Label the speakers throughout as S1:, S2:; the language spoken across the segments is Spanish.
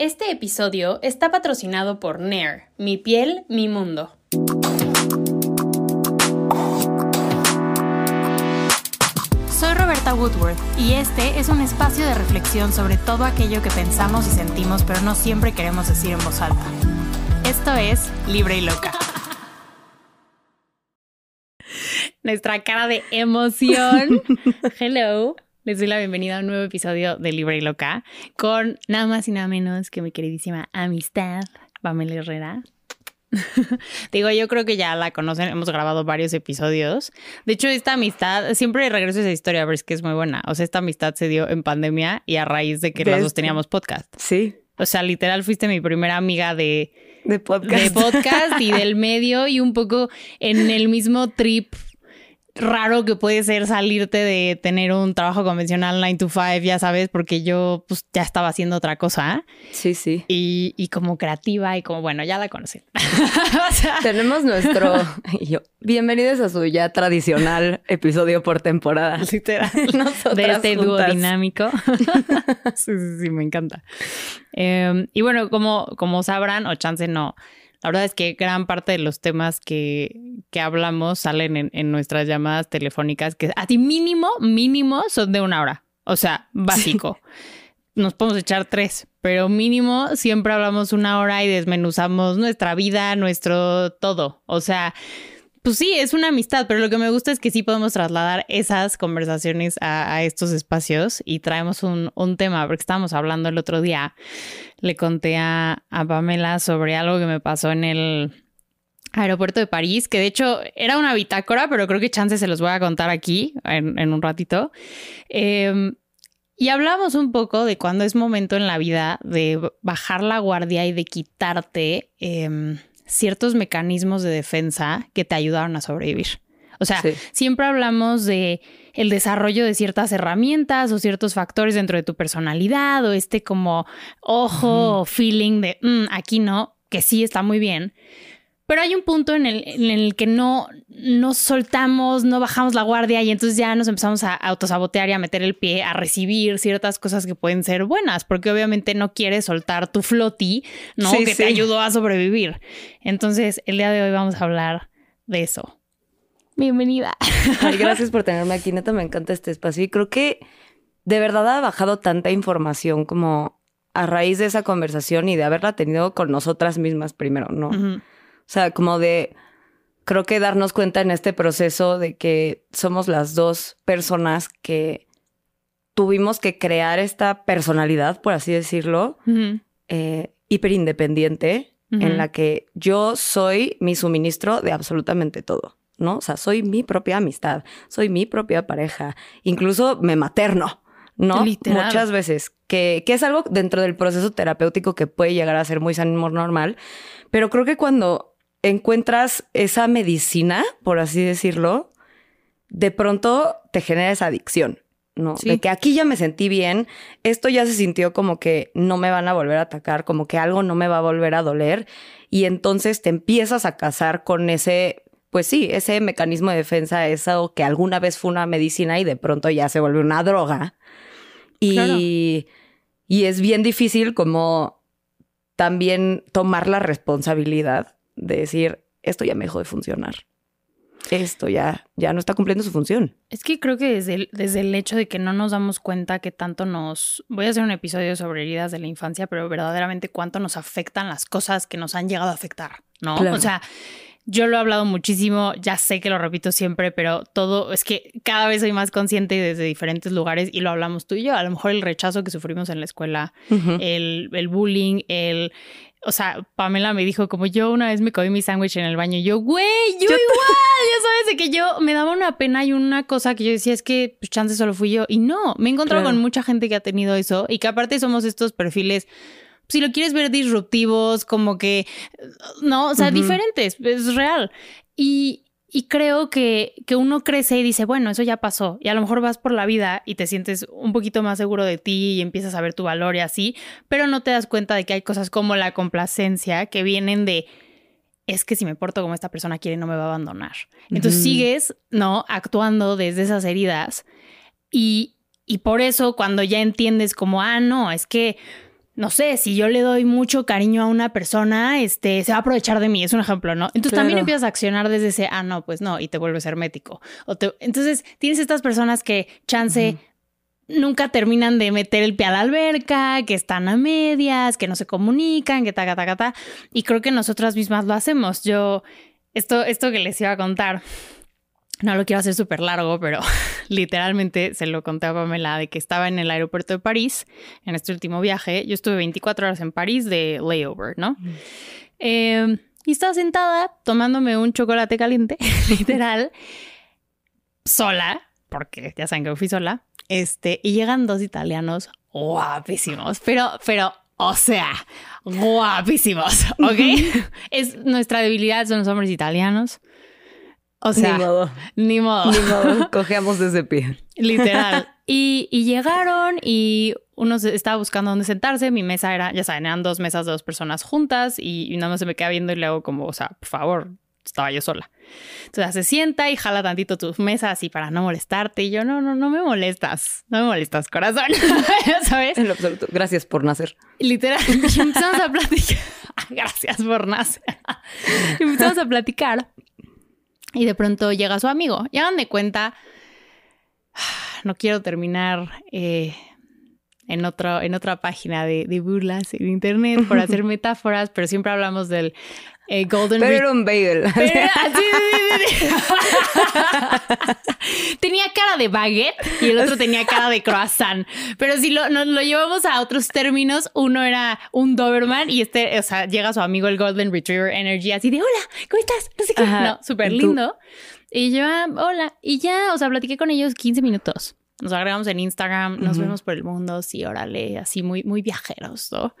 S1: Este episodio está patrocinado por Nair, mi piel, mi mundo. Soy Roberta Woodworth y este es un espacio de reflexión sobre todo aquello que pensamos y sentimos pero no siempre queremos decir en voz alta. Esto es Libre y Loca. Nuestra cara de emoción. Hello. Les doy la bienvenida a un nuevo episodio de Libre y Loca con nada más y nada menos que mi queridísima amistad, Pamela Herrera. Digo, yo creo que ya la conocen, hemos grabado varios episodios. De hecho, esta amistad, siempre regreso a esa historia, pero es que es muy buena. O sea, esta amistad se dio en pandemia y a raíz de que las dos teníamos podcast.
S2: Sí.
S1: O sea, literal fuiste mi primera amiga de,
S2: de podcast.
S1: De podcast y del medio y un poco en el mismo trip raro que puede ser salirte de tener un trabajo convencional 9 to 5, ya sabes, porque yo pues ya estaba haciendo otra cosa.
S2: Sí, sí.
S1: Y, y como creativa y como, bueno, ya la conocen.
S2: Tenemos nuestro... yo, bienvenidos a su ya tradicional episodio por temporada.
S1: Literal. de este dúo dinámico. sí, sí, sí, me encanta. Eh, y bueno, como, como sabrán, o chance no, la verdad es que gran parte de los temas que, que hablamos salen en, en, nuestras llamadas telefónicas, que a ti mínimo, mínimo son de una hora. O sea, básico. Sí. Nos podemos echar tres, pero mínimo siempre hablamos una hora y desmenuzamos nuestra vida, nuestro todo. O sea, pues sí, es una amistad, pero lo que me gusta es que sí podemos trasladar esas conversaciones a, estos espacios y traemos un, un, tema, porque estábamos hablando el otro día, le conté a, Pamela sobre algo que me pasó en el aeropuerto de París, que de hecho era una bitácora, pero creo que chance se los voy a contar aquí en, en un ratito. Eh, y hablamos un poco de cuando es momento en la vida de bajar la guardia y de quitarte... Eh, ciertos mecanismos de defensa que te ayudaron a sobrevivir. O sea, sí. siempre hablamos de el desarrollo de ciertas herramientas o ciertos factores dentro de tu personalidad o este como ojo o feeling de mm, aquí no, que sí está muy bien. Pero hay un punto en el, en el que no nos soltamos, no bajamos la guardia y entonces ya nos empezamos a autosabotear y a meter el pie, a recibir ciertas cosas que pueden ser buenas, porque obviamente no quieres soltar tu floti, ¿no? Sí, que sí. te ayudó a sobrevivir. Entonces, el día de hoy vamos a hablar de eso. Bienvenida.
S2: Ay, gracias por tenerme aquí. Neta, me encanta este espacio y creo que de verdad ha bajado tanta información como a raíz de esa conversación y de haberla tenido con nosotras mismas primero, ¿no? Uh -huh. O sea, como de, creo que darnos cuenta en este proceso de que somos las dos personas que tuvimos que crear esta personalidad, por así decirlo, uh -huh. eh, hiperindependiente, uh -huh. en la que yo soy mi suministro de absolutamente todo. ¿no? O sea, soy mi propia amistad, soy mi propia pareja, incluso me materno, ¿no?
S1: Literal.
S2: Muchas veces, que, que es algo dentro del proceso terapéutico que puede llegar a ser muy sano normal, pero creo que cuando encuentras esa medicina, por así decirlo, de pronto te genera esa adicción, ¿no? Sí. De que aquí ya me sentí bien, esto ya se sintió como que no me van a volver a atacar, como que algo no me va a volver a doler, y entonces te empiezas a casar con ese, pues sí, ese mecanismo de defensa, eso que alguna vez fue una medicina y de pronto ya se vuelve una droga. Y, claro. y es bien difícil como también tomar la responsabilidad de decir, esto ya me dejó de funcionar. Esto ya, ya no está cumpliendo su función.
S1: Es que creo que desde el, desde el hecho de que no nos damos cuenta que tanto nos... Voy a hacer un episodio sobre heridas de la infancia, pero verdaderamente cuánto nos afectan las cosas que nos han llegado a afectar, ¿no?
S2: Claro.
S1: O sea, yo lo he hablado muchísimo, ya sé que lo repito siempre, pero todo es que cada vez soy más consciente desde diferentes lugares y lo hablamos tú y yo. A lo mejor el rechazo que sufrimos en la escuela, uh -huh. el, el bullying, el o sea, Pamela me dijo como yo una vez me comí mi sándwich en el baño y yo, güey, yo, yo igual, ya sabes, de que yo me daba una pena y una cosa que yo decía es que pues, chance solo fui yo y no, me he encontrado claro. con mucha gente que ha tenido eso y que aparte somos estos perfiles si lo quieres ver disruptivos, como que, no, o sea, uh -huh. diferentes, es real. Y, y creo que, que uno crece y dice, bueno, eso ya pasó. Y a lo mejor vas por la vida y te sientes un poquito más seguro de ti y empiezas a ver tu valor y así, pero no te das cuenta de que hay cosas como la complacencia que vienen de, es que si me porto como esta persona quiere, no me va a abandonar. Entonces uh -huh. sigues, ¿no? Actuando desde esas heridas. Y, y por eso cuando ya entiendes como, ah, no, es que no sé, si yo le doy mucho cariño a una persona, este, se va a aprovechar de mí, es un ejemplo, ¿no? Entonces también empiezas a accionar desde ese, ah, no, pues no, y te vuelves hermético. O entonces tienes estas personas que chance nunca terminan de meter el pie a la alberca, que están a medias, que no se comunican, que ta, ta, ta, ta. Y creo que nosotras mismas lo hacemos. Yo, esto, esto que les iba a contar, no lo quiero hacer súper largo, pero literalmente se lo conté a Pamela de que estaba en el aeropuerto de París en este último viaje. Yo estuve 24 horas en París de layover, ¿no? Em, y estaba sentada tomándome un chocolate caliente, literal, sola, porque ya saben que fui sola. Este, y llegan dos italianos guapísimos, pero, pero, o sea, guapísimos, ¿ok? es nuestra debilidad, son los hombres italianos. O sea,
S2: ni modo.
S1: Ni modo.
S2: Ni modo. Cogeamos de ese pie.
S1: Literal. Y, y, llegaron y uno estaba buscando dónde sentarse. Mi mesa era, ya saben, eran dos mesas de dos personas juntas y, nada más se me queda viendo y le hago como, o sea, por favor, estaba yo sola. Entonces se sienta y jala tantito tu mesa así para no molestarte. Y yo, no, no, no me molestas. No me molestas, corazón. ¿Sabes?
S2: En lo absoluto. Gracias por nacer.
S1: Literal. empezamos a platicar. Gracias por nacer. empezamos a platicar. Y de pronto llega su amigo. Y hagan de cuenta, no quiero terminar eh, en, otro, en otra página de, de, burlas en internet por hacer metáforas, pero siempre hablamos del eh, Golden
S2: Pero era un bagel.
S1: tenía cara de baguette y el otro tenía cara de croissant. Pero si lo, nos lo llevamos a otros términos, uno era un Doberman y este, o sea, llega su amigo el Golden Retriever Energy así de hola, ¿cómo estás? No sé qué. No, súper lindo. Y yo, ah, hola. Y ya, o sea, platiqué con ellos 15 minutos. Nos agregamos en Instagram, nos vemos por el mundo, sí, órale, así muy, muy viajeros, ¿no?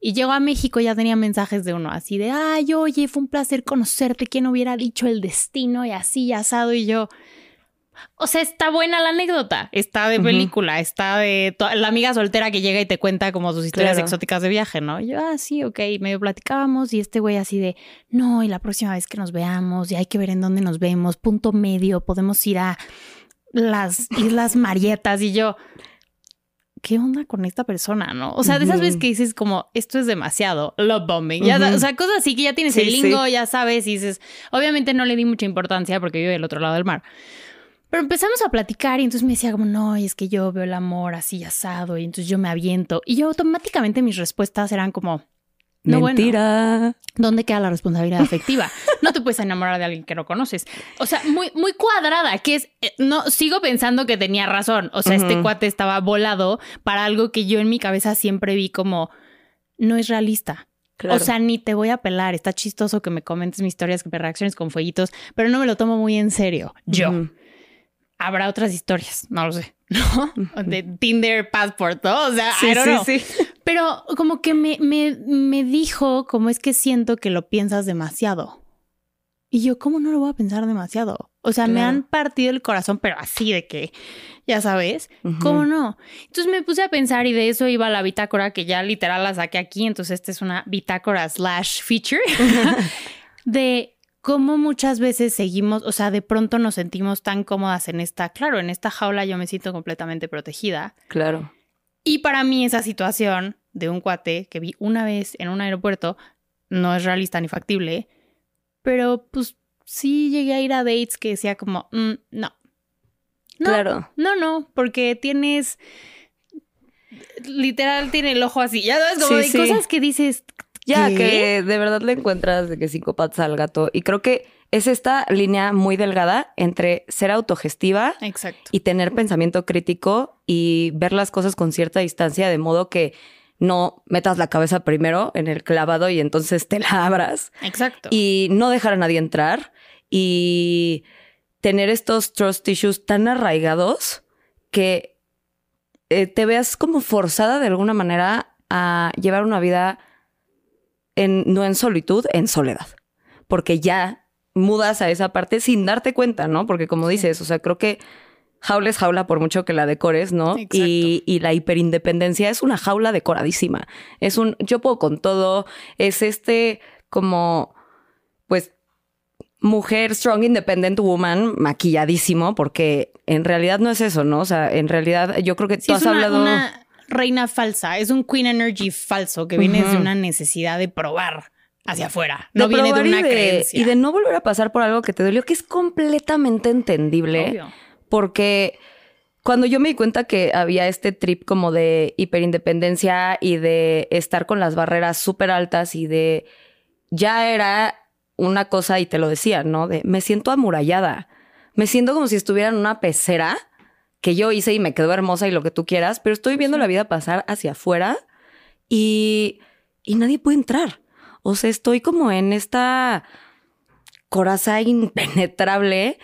S1: Y llegó a México, ya tenía mensajes de uno así de, ay, oye, fue un placer conocerte, ¿quién hubiera dicho el destino? Y así, asado, y yo... O sea, está buena la anécdota, está de película, está de la amiga soltera que llega y te cuenta como sus historias exóticas de viaje, ¿no? Y yo, ah, sí, ok, medio platicábamos y este güey así de, no, y la próxima vez que nos veamos y hay que ver en dónde nos vemos, punto medio, podemos ir a las Islas Marietas y yo, ¿qué onda con esta persona? ¿No? O sea, de esas veces que dices como, esto es demasiado, love bombing. o sea, cosas así que ya tienes el lingo, ya sabes, y dices, obviamente no le di mucha importancia porque vivo del otro lado del mar. Pero empezamos a platicar y entonces me decía como, no, y es que yo veo el amor así asado y entonces yo me aviento. Y yo automáticamente mis respuestas eran como,
S2: no, Mentira.
S1: ¿Dónde queda la responsabilidad afectiva? No te puedes enamorar de alguien que no conoces. O sea, muy, muy cuadrada, que es, eh, no, sigo pensando que tenía razón. O sea, este cuate estaba volado para algo que yo en mi cabeza siempre vi como, no es realista. O sea, ni te voy a pelar. Está chistoso que me comentes mis historias, que me reacciones con fueguitos, pero no me lo tomo muy en serio. Yo. Habrá otras historias, no lo sé, ¿no? De Tinder Passport, ¿no? O sea, sí, sí, sí. Pero como que me, me, me dijo, como es que siento que lo piensas demasiado. Y yo, ¿cómo no lo voy a pensar demasiado? O sea, me han partido el corazón, pero así de que, ya sabes, ¿cómo no? Entonces me puse a pensar y de eso iba la bitácora que ya literal la saqué aquí. Entonces, esta es una bitácora slash feature de cómo muchas veces seguimos, o sea, de pronto nos sentimos tan cómodas en esta, claro, en esta jaula yo me siento completamente protegida.
S2: Claro.
S1: Y para mí esa situación de un cuate que vi una vez en un aeropuerto no es realista ni factible, pero pues sí llegué a ir a dates que decía como, mm, no. No,
S2: claro.
S1: No, no, porque tienes literal tiene el ojo así, ya sabes, como de cosas que dices,
S2: ya, que de verdad le encuentras de que cinco patas al gato. Y creo que es esta línea muy delgada entre ser autogestiva y tener pensamiento crítico y ver las cosas con cierta distancia, de modo que no metas la cabeza primero en el clavado y entonces te la abras.
S1: Exacto.
S2: Y no dejar a nadie entrar y tener estos trust issues tan arraigados que eh, te veas como forzada de alguna manera a llevar una vida no en solitud, en soledad. Porque ya mudas a esa parte sin darte cuenta, ¿no? Porque como dices, o sea, creo que jaula es jaula por mucho que la decores, ¿no? Y, y, la hiperindependencia es una jaula decoradísima. Es un, yo puedo con todo, es este como, pues, mujer strong independent woman maquilladísimo, porque en realidad no es eso, ¿no? O sea, en realidad yo creo que tú has hablado
S1: reina falsa, es un queen energy falso que viene de una necesidad de probar hacia afuera. No viene de una creencia.
S2: Y de no volver a pasar por algo que te dolió, que es completamente entendible. Porque cuando yo me di cuenta que había este trip como de hiperindependencia y de estar con las barreras súper altas y de ya era una cosa y te lo decía, ¿no? De me siento amurallada. Me siento como si estuviera en una pecera que yo hice y me quedó hermosa y lo que tú quieras, pero estoy viendo la vida pasar hacia afuera y, y nadie puede entrar. O sea, estoy como en esta coraza impenetrable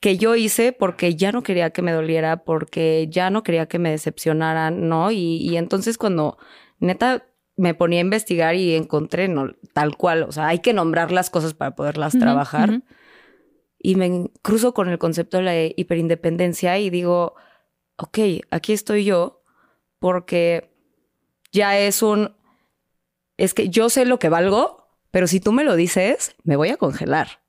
S2: que yo hice porque ya no quería que me doliera, porque ya no quería que me decepcionaran, ¿no? Y, entonces cuando neta me ponía a investigar y encontré no, tal cual, o sea, hay que nombrar las cosas para poderlas trabajar. Y me cruzo con el concepto de la hiperindependencia y digo, ok, aquí estoy yo porque ya es un, es que yo sé lo que valgo, pero si tú me lo dices, me voy a congelar.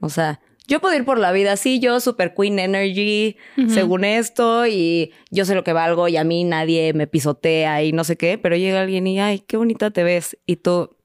S2: O sea, yo puedo ir por la vida así, yo super queen energy, según esto, y yo sé lo que valgo y a mí nadie me pisotea y no sé qué, pero llega alguien y, ay, qué bonita te ves. Y tú,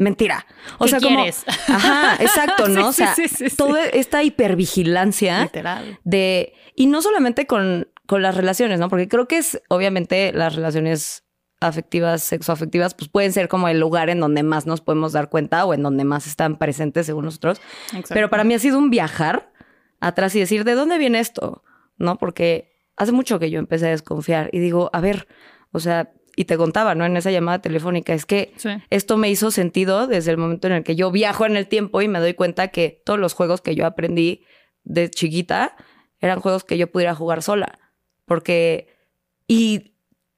S2: mentira. O sea, como. Ajá, exacto, ¿no? o sea, toda esta hipervigilancia Literal. de. Y no solamente con, con las relaciones, ¿no? Porque creo que es, obviamente, las relaciones afectivas, sexoafectivas, pues pueden ser como el lugar en donde más nos podemos dar cuenta o en donde más están presentes según nosotros. Pero para mí ha sido un viajar atrás y decir, ¿de dónde viene esto? ¿No? Porque hace mucho que yo empecé a desconfiar y digo, a ver, o sea, y te contaba, ¿no? En esa llamada telefónica, es que esto me hizo sentido desde el momento en el que yo viajo en el tiempo y me doy cuenta que todos los juegos que yo aprendí de chiquita eran juegos que yo pudiera jugar sola. Porque, y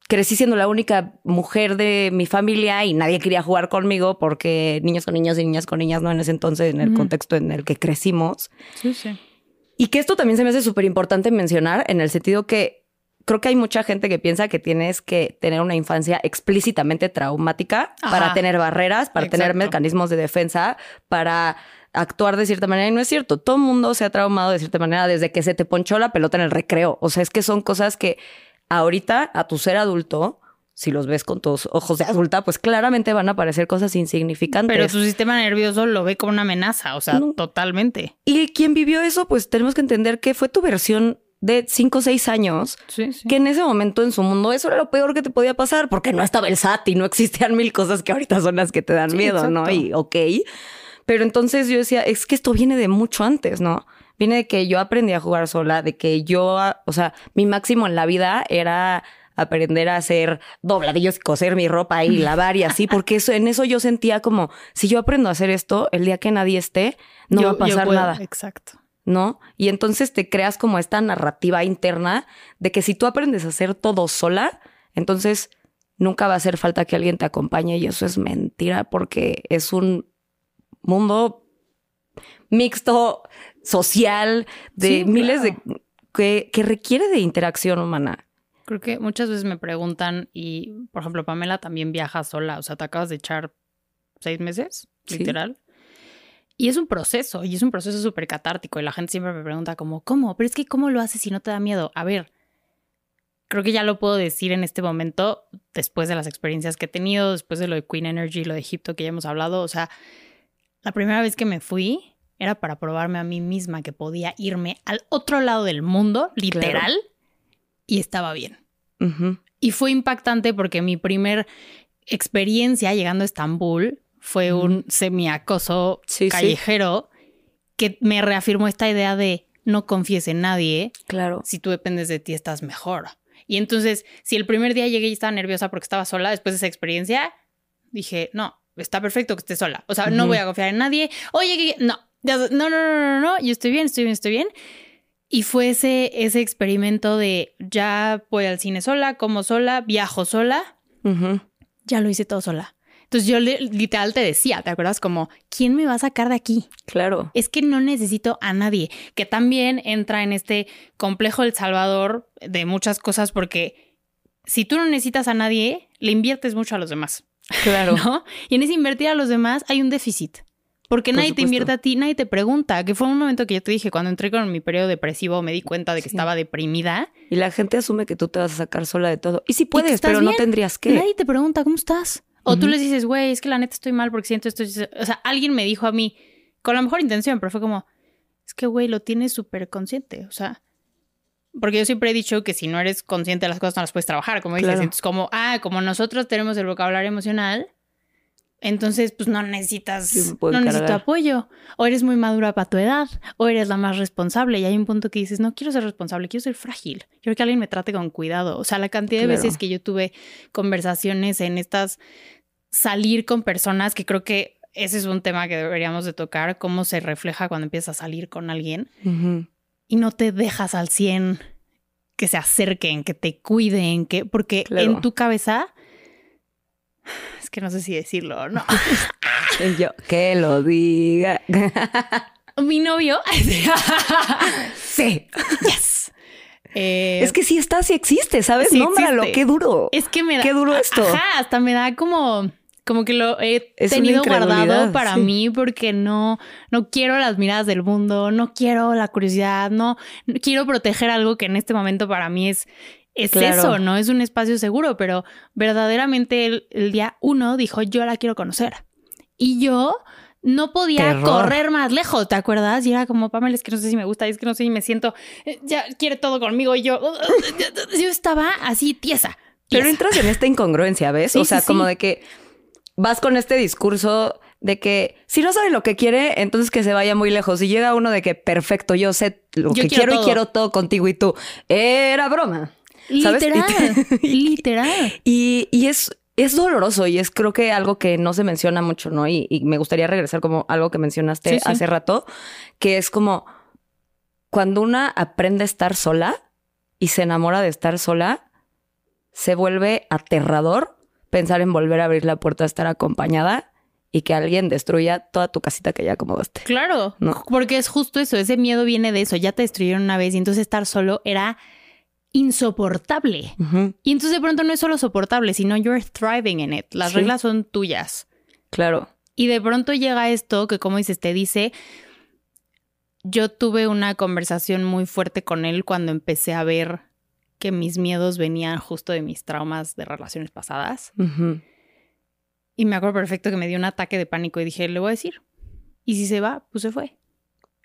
S2: crecí siendo la única mujer de mi familia y nadie quería jugar conmigo porque niños con niños y niñas con niñas, no en ese entonces, en el contexto en el que crecimos. Sí, sí. Y que esto también se me hace súper importante mencionar en el sentido que creo que hay mucha gente que piensa que tienes que tener una infancia explícitamente traumática para tener barreras, para tener mecanismos de defensa, para actuar de cierta manera y no es cierto. Todo el mundo se ha traumado de cierta manera desde que se te ponchó la pelota en el recreo. O sea, es que son cosas que ahorita a tu ser adulto, si los ves con tus ojos de adulta, pues claramente van a aparecer cosas insignificantes.
S1: Pero tu sistema nervioso lo ve como una amenaza, o sea, totalmente.
S2: Y quien vivió eso, pues tenemos que entender que fue tu versión de 5 o 6 años, que en ese momento en su mundo eso era lo peor que te podía pasar, porque no estaba el SAT y no existían mil cosas que ahorita son las que te dan miedo, ¿no? Y ok. Pero entonces yo decía, es que esto viene de mucho antes, ¿no? Viene de que yo aprendí a jugar sola, de que yo, o sea, mi máximo en la vida era aprender a hacer dobladillos, coser mi ropa y lavar y así, porque eso, en eso yo sentía como, si yo aprendo a hacer esto, el día que nadie esté, no va a pasar nada.
S1: Exacto.
S2: ¿No? Y entonces te creas como esta narrativa interna de que si tú aprendes a hacer todo sola, entonces nunca va a hacer falta que alguien te acompañe y eso es mentira porque es un mundo mixto, social, de miles de... Que, que requiere de interacción humana.
S1: Creo que muchas veces me preguntan, y por ejemplo, Pamela también viaja sola, o sea, te acabas de echar seis meses, literal. Y es un proceso, y es un proceso súper catártico, y la gente siempre me pregunta como, ¿cómo? Pero es que ¿cómo lo haces si no te da miedo? A ver, creo que ya lo puedo decir en este momento, después de las experiencias que he tenido, después de lo de Queen Energy, lo de Egipto que ya hemos hablado, o sea, la primera vez que me fui, era para probarme a mí misma que podía irme al otro lado del mundo, literal, y estaba bien. Y fue impactante porque mi primer experiencia llegando a Estambul fue un semiacoso callejero que me reafirmó esta idea de no confíes en nadie.
S2: Claro.
S1: Si tú dependes de ti, estás mejor. Y entonces, si el primer día llegué y estaba nerviosa porque estaba sola, después de esa experiencia, dije, no, está perfecto que esté sola. O sea, no voy a confiar en nadie. Oye, no, no, no, no, no, no, yo estoy bien, estoy bien, estoy bien. Y fue ese, ese experimento de ya voy al cine sola, como sola, viajo sola. Ya lo hice todo sola. Entonces yo literal te decía, ¿te acuerdas? Como, ¿quién me va a sacar de aquí?
S2: Claro.
S1: Es que no necesito a nadie, que también entra en este complejo del Salvador de muchas cosas, porque si tú no necesitas a nadie, le inviertes mucho a los demás. Claro. ¿No? Y en ese invertir a los demás hay un déficit Porque nadie te invierte a ti, nadie te pregunta, que fue un momento que yo te dije, cuando entré con mi periodo depresivo me di cuenta de que estaba deprimida.
S2: Y la gente asume que tú te vas a sacar sola de todo. Y sí puedes, pero no tendrías que.
S1: Nadie te pregunta, ¿cómo estás? O tú les dices, güey, es que la neta estoy mal porque siento esto. O sea, alguien me dijo a mí, con la mejor intención, pero fue como, es que, güey, lo tienes súper consciente. O sea, porque yo siempre he dicho que si no eres consciente de las cosas no las puedes trabajar, como dices. Entonces, como, ah, como nosotros tenemos el vocabulario emocional, entonces pues no necesitas, no necesitas apoyo. O eres muy madura para tu edad, o eres la más responsable. Y hay un punto que dices, no quiero ser responsable, quiero ser frágil. Quiero que alguien me trate con cuidado. O sea, la cantidad de veces que yo tuve conversaciones en estas, salir con personas que creo que ese es un tema que deberíamos de tocar, cómo se refleja cuando empiezas a salir con alguien y no te dejas al 100 que se acerquen, que te cuiden, que porque en tu cabeza es que no sé si decirlo o no.
S2: Yo que lo diga.
S1: Mi novio.
S2: sí. Yes. Eh, es que sí está, sí existe, ¿sabes? Nómbralo, qué duro.
S1: Es que me da.
S2: Qué duro esto.
S1: Ajá, hasta me da como como que lo he tenido guardado para mí porque no, no quiero las miradas del mundo, no quiero la curiosidad, no, quiero proteger algo que en este momento para mí es, es eso, no es un espacio seguro, pero verdaderamente el, día uno dijo, yo la quiero conocer. Y yo no podía correr más lejos, ¿te acuerdas? Y era como, Pamela, es que no sé si me gusta, es que no sé si me siento, eh, ya quiere todo conmigo. Y yo, yo estaba así tiesa.
S2: Pero entras en esta incongruencia, ¿ves? o sea, como de que vas con este discurso de que si no sabe lo que quiere, entonces que se vaya muy lejos. Y llega uno de que perfecto, yo sé lo que quiero, y quiero todo contigo y tú. Era broma.
S1: Literal. literal.
S2: Y, y, es, es doloroso y es creo que algo que no se menciona mucho, ¿no? Y, me gustaría regresar como algo que mencionaste hace rato, que es como cuando una aprende a estar sola y se enamora de estar sola, se vuelve aterrador pensar en volver a abrir la puerta a estar acompañada y que alguien destruya toda tu casita que ya acomodaste.
S1: Claro, ¿no? porque es justo eso, ese miedo viene de eso, ya te destruyeron una vez y entonces estar solo era insoportable. Y entonces de pronto no es solo soportable, sino you're thriving in it. Las reglas son tuyas.
S2: Claro.
S1: Y de pronto llega esto que como dices, te dice, yo tuve una conversación muy fuerte con él cuando empecé a ver que mis miedos venían justo de mis traumas de relaciones pasadas. Y me acuerdo perfecto que me dio un ataque de pánico y dije, le voy a decir. Y si se va, pues se fue.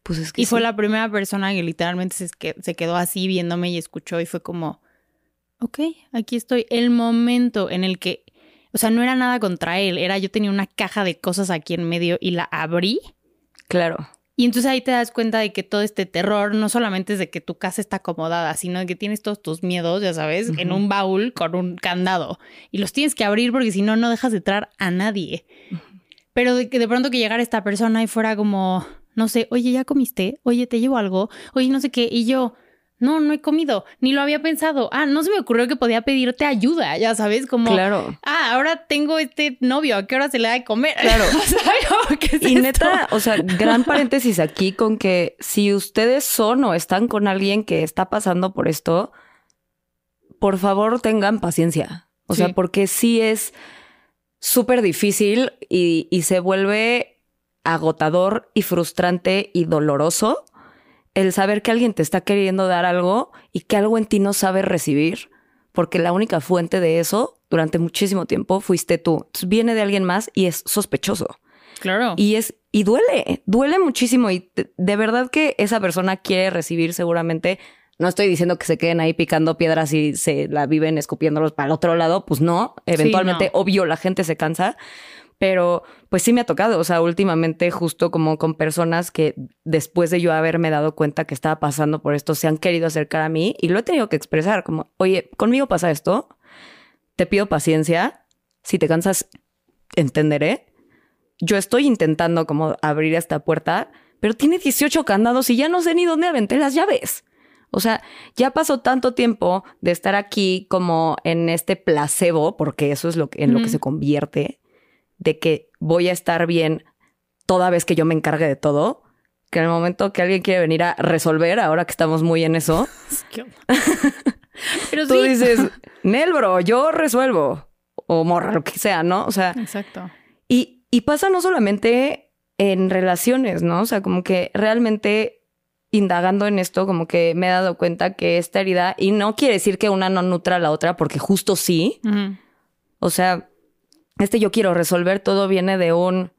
S2: Pues es que
S1: y fue la primera persona que literalmente se, se quedó así viéndome y escuchó y fue como, ok, aquí estoy. El momento en el que, o sea, no era nada contra él, era yo tenía una caja de cosas aquí en medio y la abrí.
S2: Claro.
S1: Y entonces ahí te das cuenta de que todo este terror no solamente es de que tu casa está acomodada, sino de que tienes todos tus miedos, ya sabes, en un baúl con un candado. Y los tienes que abrir porque si no, no dejas de entrar a nadie. Pero de que de pronto que llegara esta persona y fuera como, no sé, oye, ¿ya comiste? Oye, ¿te llevo algo? Oye, no sé qué. Y yo, no, no he comido, ni lo había pensado. Ah, no se me ocurrió que podía pedirte ayuda, ya sabes, como.
S2: Claro.
S1: Ah, ahora tengo este novio, ¿a qué hora se le da de comer?
S2: Claro. y neta, o sea, gran paréntesis aquí con que si ustedes son o están con alguien que está pasando por esto, por favor tengan paciencia. O sea, porque sí es súper difícil y, y se vuelve agotador y frustrante y doloroso el saber que alguien te está queriendo dar algo y que algo en ti no sabe recibir, porque la única fuente de eso durante muchísimo tiempo fuiste tú. viene de alguien más y es sospechoso.
S1: Claro.
S2: Y es y duele, duele muchísimo y de, verdad que esa persona quiere recibir seguramente no estoy diciendo que se queden ahí picando piedras y se la viven escupiéndolos para el otro lado, pues no, eventualmente, obvio, la gente se cansa, pero pues sí me ha tocado, o sea, últimamente justo como con personas que después de yo haberme dado cuenta que estaba pasando por esto, se han querido acercar a mí y lo he tenido que expresar como, oye, conmigo pasa esto, te pido paciencia, si te cansas, entenderé. Yo estoy intentando como abrir esta puerta, pero tiene 18 candados y ya no sé ni dónde aventé las llaves. O sea, ya pasó tanto tiempo de estar aquí como en este placebo, porque eso es lo que, en lo que se convierte, de que voy a estar bien toda vez que yo me encargue de todo, que en el momento que alguien quiere venir a resolver, ahora que estamos muy en eso, Pero tú dices, Nel, bro, yo resuelvo. O morra, lo que sea, ¿no? O sea.
S1: Exacto.
S2: Y, y pasa no solamente en relaciones, ¿no? O sea, como que realmente indagando en esto, como que me he dado cuenta que esta herida, y no quiere decir que una no nutra a la otra, porque justo sí. O sea, este yo quiero resolver todo viene de un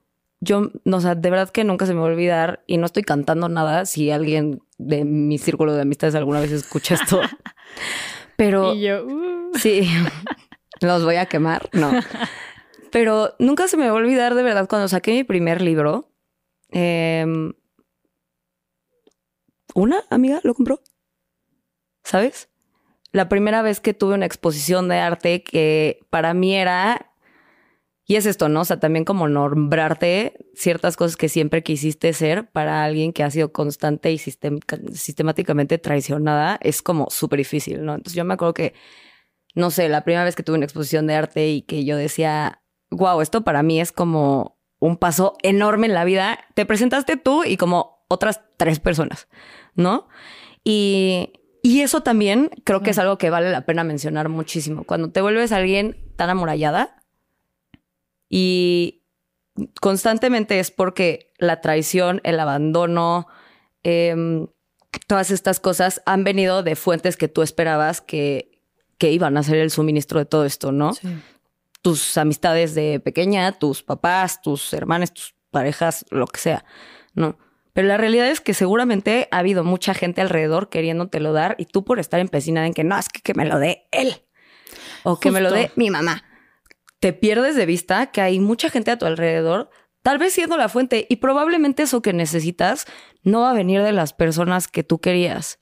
S2: yo, no, o sea, de verdad que nunca se me va a olvidar y no estoy cantando nada si alguien de mi círculo de amistades alguna vez escucha esto. Pero uh. sí, los voy a quemar, no. Pero nunca se me va a olvidar de verdad cuando saqué mi primer libro. Em, una amiga lo compró, ¿sabes? La primera vez que tuve una exposición de arte que para mí era y es esto, ¿no? O sea, también como nombrarte ciertas cosas que siempre quisiste ser para alguien que ha sido constante y sistemáticamente traicionada es como súper difícil, ¿no? Entonces yo me acuerdo que, no sé, la primera vez que tuve una exposición de arte y que yo decía, wow, esto para mí es como un paso enorme en la vida. Te presentaste tú y como otras tres personas, ¿no? Y, y eso también creo que es algo que vale la pena mencionar muchísimo. Cuando te vuelves alguien tan amurallada, y constantemente es porque la traición, el abandono, em, todas estas cosas han venido de fuentes que tú esperabas que, que iban a ser el suministro de todo esto, ¿no? Tus amistades de pequeña, tus papás, tus hermanos, tus parejas, lo que sea, ¿no? Pero la realidad es que seguramente ha habido mucha gente alrededor queriéndotelo dar y tú por estar empecinada en que no, es que, que me lo dé él o que me lo dé mi mamá te pierdes de vista que hay mucha gente a tu alrededor, tal vez siendo la fuente, y probablemente eso que necesitas no va a venir de las personas que tú querías.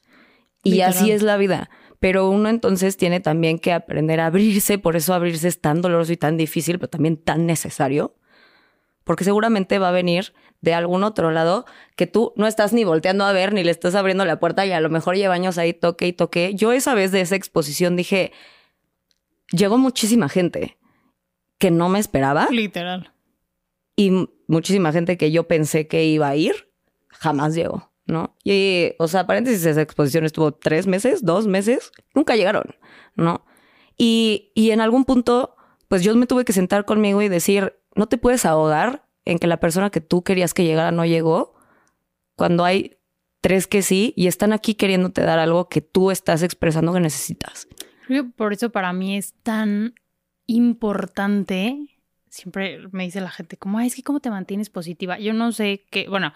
S2: Y así es la vida. Pero uno entonces tiene también que aprender a abrirse, por eso abrirse es tan doloroso y tan difícil, pero también tan necesario, porque seguramente va a venir de algún otro lado que tú no estás ni volteando a ver, ni le estás abriendo la puerta y a lo mejor lleva años ahí toque y toque. Yo esa vez de esa exposición dije, llegó muchísima gente que no me esperaba.
S1: Literal.
S2: Y muchísima gente que yo pensé que iba a ir, jamás llegó, ¿no? Y, o sea, paréntesis, esa exposición estuvo tres meses, dos meses, nunca llegaron, ¿no? Y, y en algún punto, pues yo me tuve que sentar conmigo y decir, no te puedes ahogar en que la persona que tú querías que llegara no llegó, cuando hay tres que sí y están aquí queriéndote dar algo que tú estás expresando que necesitas.
S1: Por eso para mí es tan importante, siempre me dice la gente, como, es que cómo te mantienes positiva. Yo no sé qué, bueno,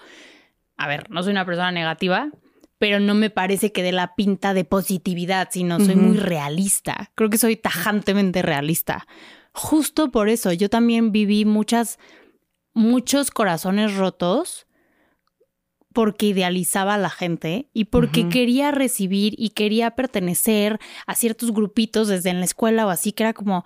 S1: a ver, no soy una persona negativa, pero no me parece que dé la pinta de positividad, sino soy muy realista. Creo que soy tajantemente realista. Justo por eso, yo también viví muchas, muchos corazones rotos porque idealizaba a la gente y porque quería recibir y quería pertenecer a ciertos grupitos desde en la escuela o así, que era como,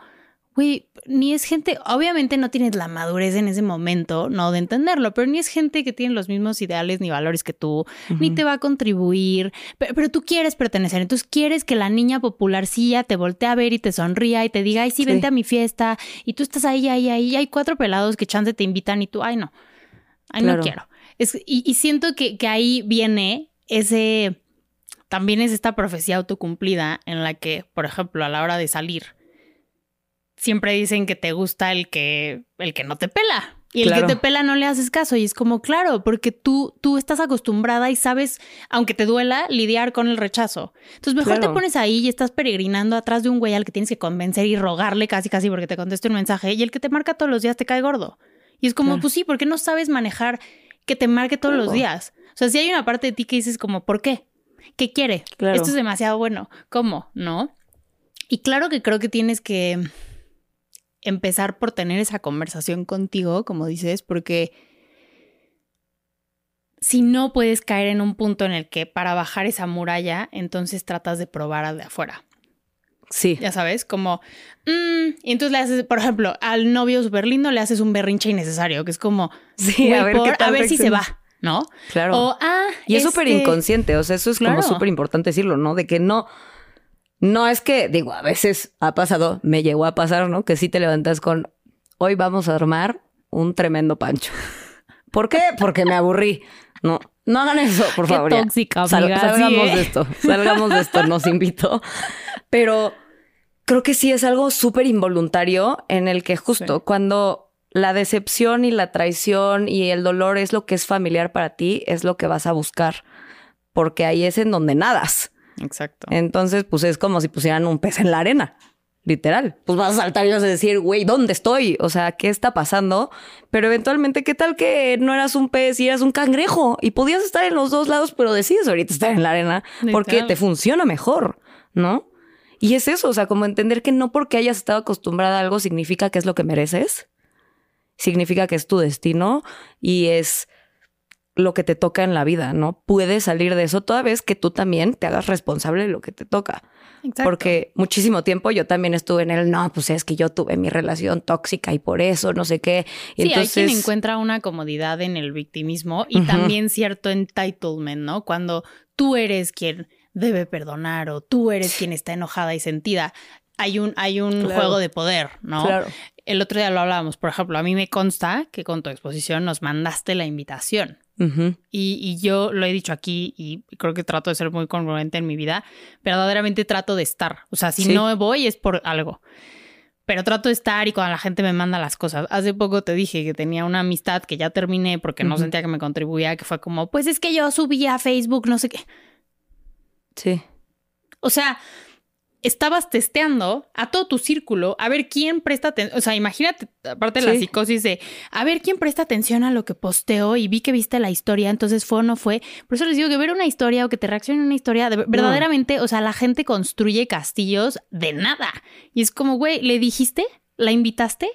S1: güey, ni es gente, obviamente no tienes la madurez en ese momento, no de entenderlo, pero ni es gente que tiene los mismos ideales ni valores que tú, ni te va a contribuir, pero, tú quieres pertenecer, entonces quieres que la niña popularcilla te voltee a ver y te sonría y te diga, ay, sí, vente a mi fiesta, y tú estás ahí, ahí, ahí, y hay cuatro pelados que chance te invitan y tú, ay, no, ay, no quiero. Es, y, siento que, que ahí viene ese, también es esta profecía autocumplida en la que, por ejemplo, a la hora de salir, siempre dicen que te gusta el que, el que no te pela. Y el que te pela no le haces caso. Y es como, claro, porque tú, tú estás acostumbrada y sabes, aunque te duela, lidiar con el rechazo. Entonces mejor te pones ahí y estás peregrinando atrás de un güey al que tienes que convencer y rogarle casi casi porque te conteste un mensaje. Y el que te marca todos los días te cae gordo. Y es como, pues sí, porque no sabes manejar que te marque todos los días. O sea, si hay una parte de ti que dices como, ¿por qué? ¿Qué quiere? Esto es demasiado bueno. ¿Cómo? ¿No? Y claro que creo que tienes que empezar por tener esa conversación contigo, como dices, porque si no puedes caer en un punto en el que para bajar esa muralla, entonces tratas de probar de afuera.
S2: Sí.
S1: Ya sabes, como, mm", y entonces le haces, por ejemplo, al novio súper lindo le haces un berrinche innecesario, que es como, sí, a ver, a ver si se va, ¿no?
S2: Claro. O, ah, y es súper inconsciente, o sea, eso es como súper importante decirlo, ¿no? De que no, no es que, digo, a veces ha pasado, me llegó a pasar, ¿no? Que si te levantas con, hoy vamos a armar un tremendo pancho. ¿Por qué? Porque me aburrí. No, no hagan eso, por favor.
S1: Tóxica,
S2: salgamos de esto, salgamos de esto, nos invito. Pero creo que sí es algo súper involuntario en el que justo cuando la decepción y la traición y el dolor es lo que es familiar para ti, es lo que vas a buscar, porque ahí es en donde nadas.
S1: Exacto.
S2: Entonces, pues es como si pusieran un pez en la arena, literal. Pues vas a saltar y vas a decir, güey, ¿dónde estoy? O sea, ¿qué está pasando? Pero eventualmente, ¿qué tal que no eras un pez y eras un cangrejo? Y podías estar en los dos lados, pero decides ahorita estar en la arena porque te funciona mejor, ¿no? Y es eso, o sea, como entender que no porque hayas estado acostumbrada a algo significa que es lo que mereces significa que es tu destino y es lo que te toca en la vida, ¿no? Puedes salir de eso toda vez que tú también te hagas responsable de lo que te toca. Exacto. Porque muchísimo tiempo yo también estuve en el, no, pues es que yo tuve mi relación tóxica y por eso, no sé qué.
S1: sí, entonces... hay quien encuentra una comodidad en el victimismo y también cierto entitlement, ¿no? Cuando tú eres quien debe perdonar o tú eres quien está enojada y sentida. Hay un, hay un juego de poder, ¿no? Claro el otro día lo hablábamos, por ejemplo, a mí me consta que con tu exposición nos mandaste la invitación. y, yo lo he dicho aquí y creo que trato de ser muy congruente en mi vida. Verdaderamente trato de estar. O sea, si no voy es por algo. Pero trato de estar y cuando la gente me manda las cosas. Hace poco te dije que tenía una amistad que ya terminé porque no sentía que me contribuía, que fue como, pues es que yo subí a Facebook, no sé qué.
S2: Sí.
S1: O sea, estabas testeando a todo tu círculo a ver quién presta atención. O sea, imagínate, aparte de la psicosis de a ver quién presta atención a lo que posteo y vi que viste la historia, entonces fue o no fue. Por eso les digo que ver una historia o que te reaccione una historia, verdaderamente, o sea, la gente construye castillos de nada. Y es como, güey, ¿le dijiste? ¿La invitaste?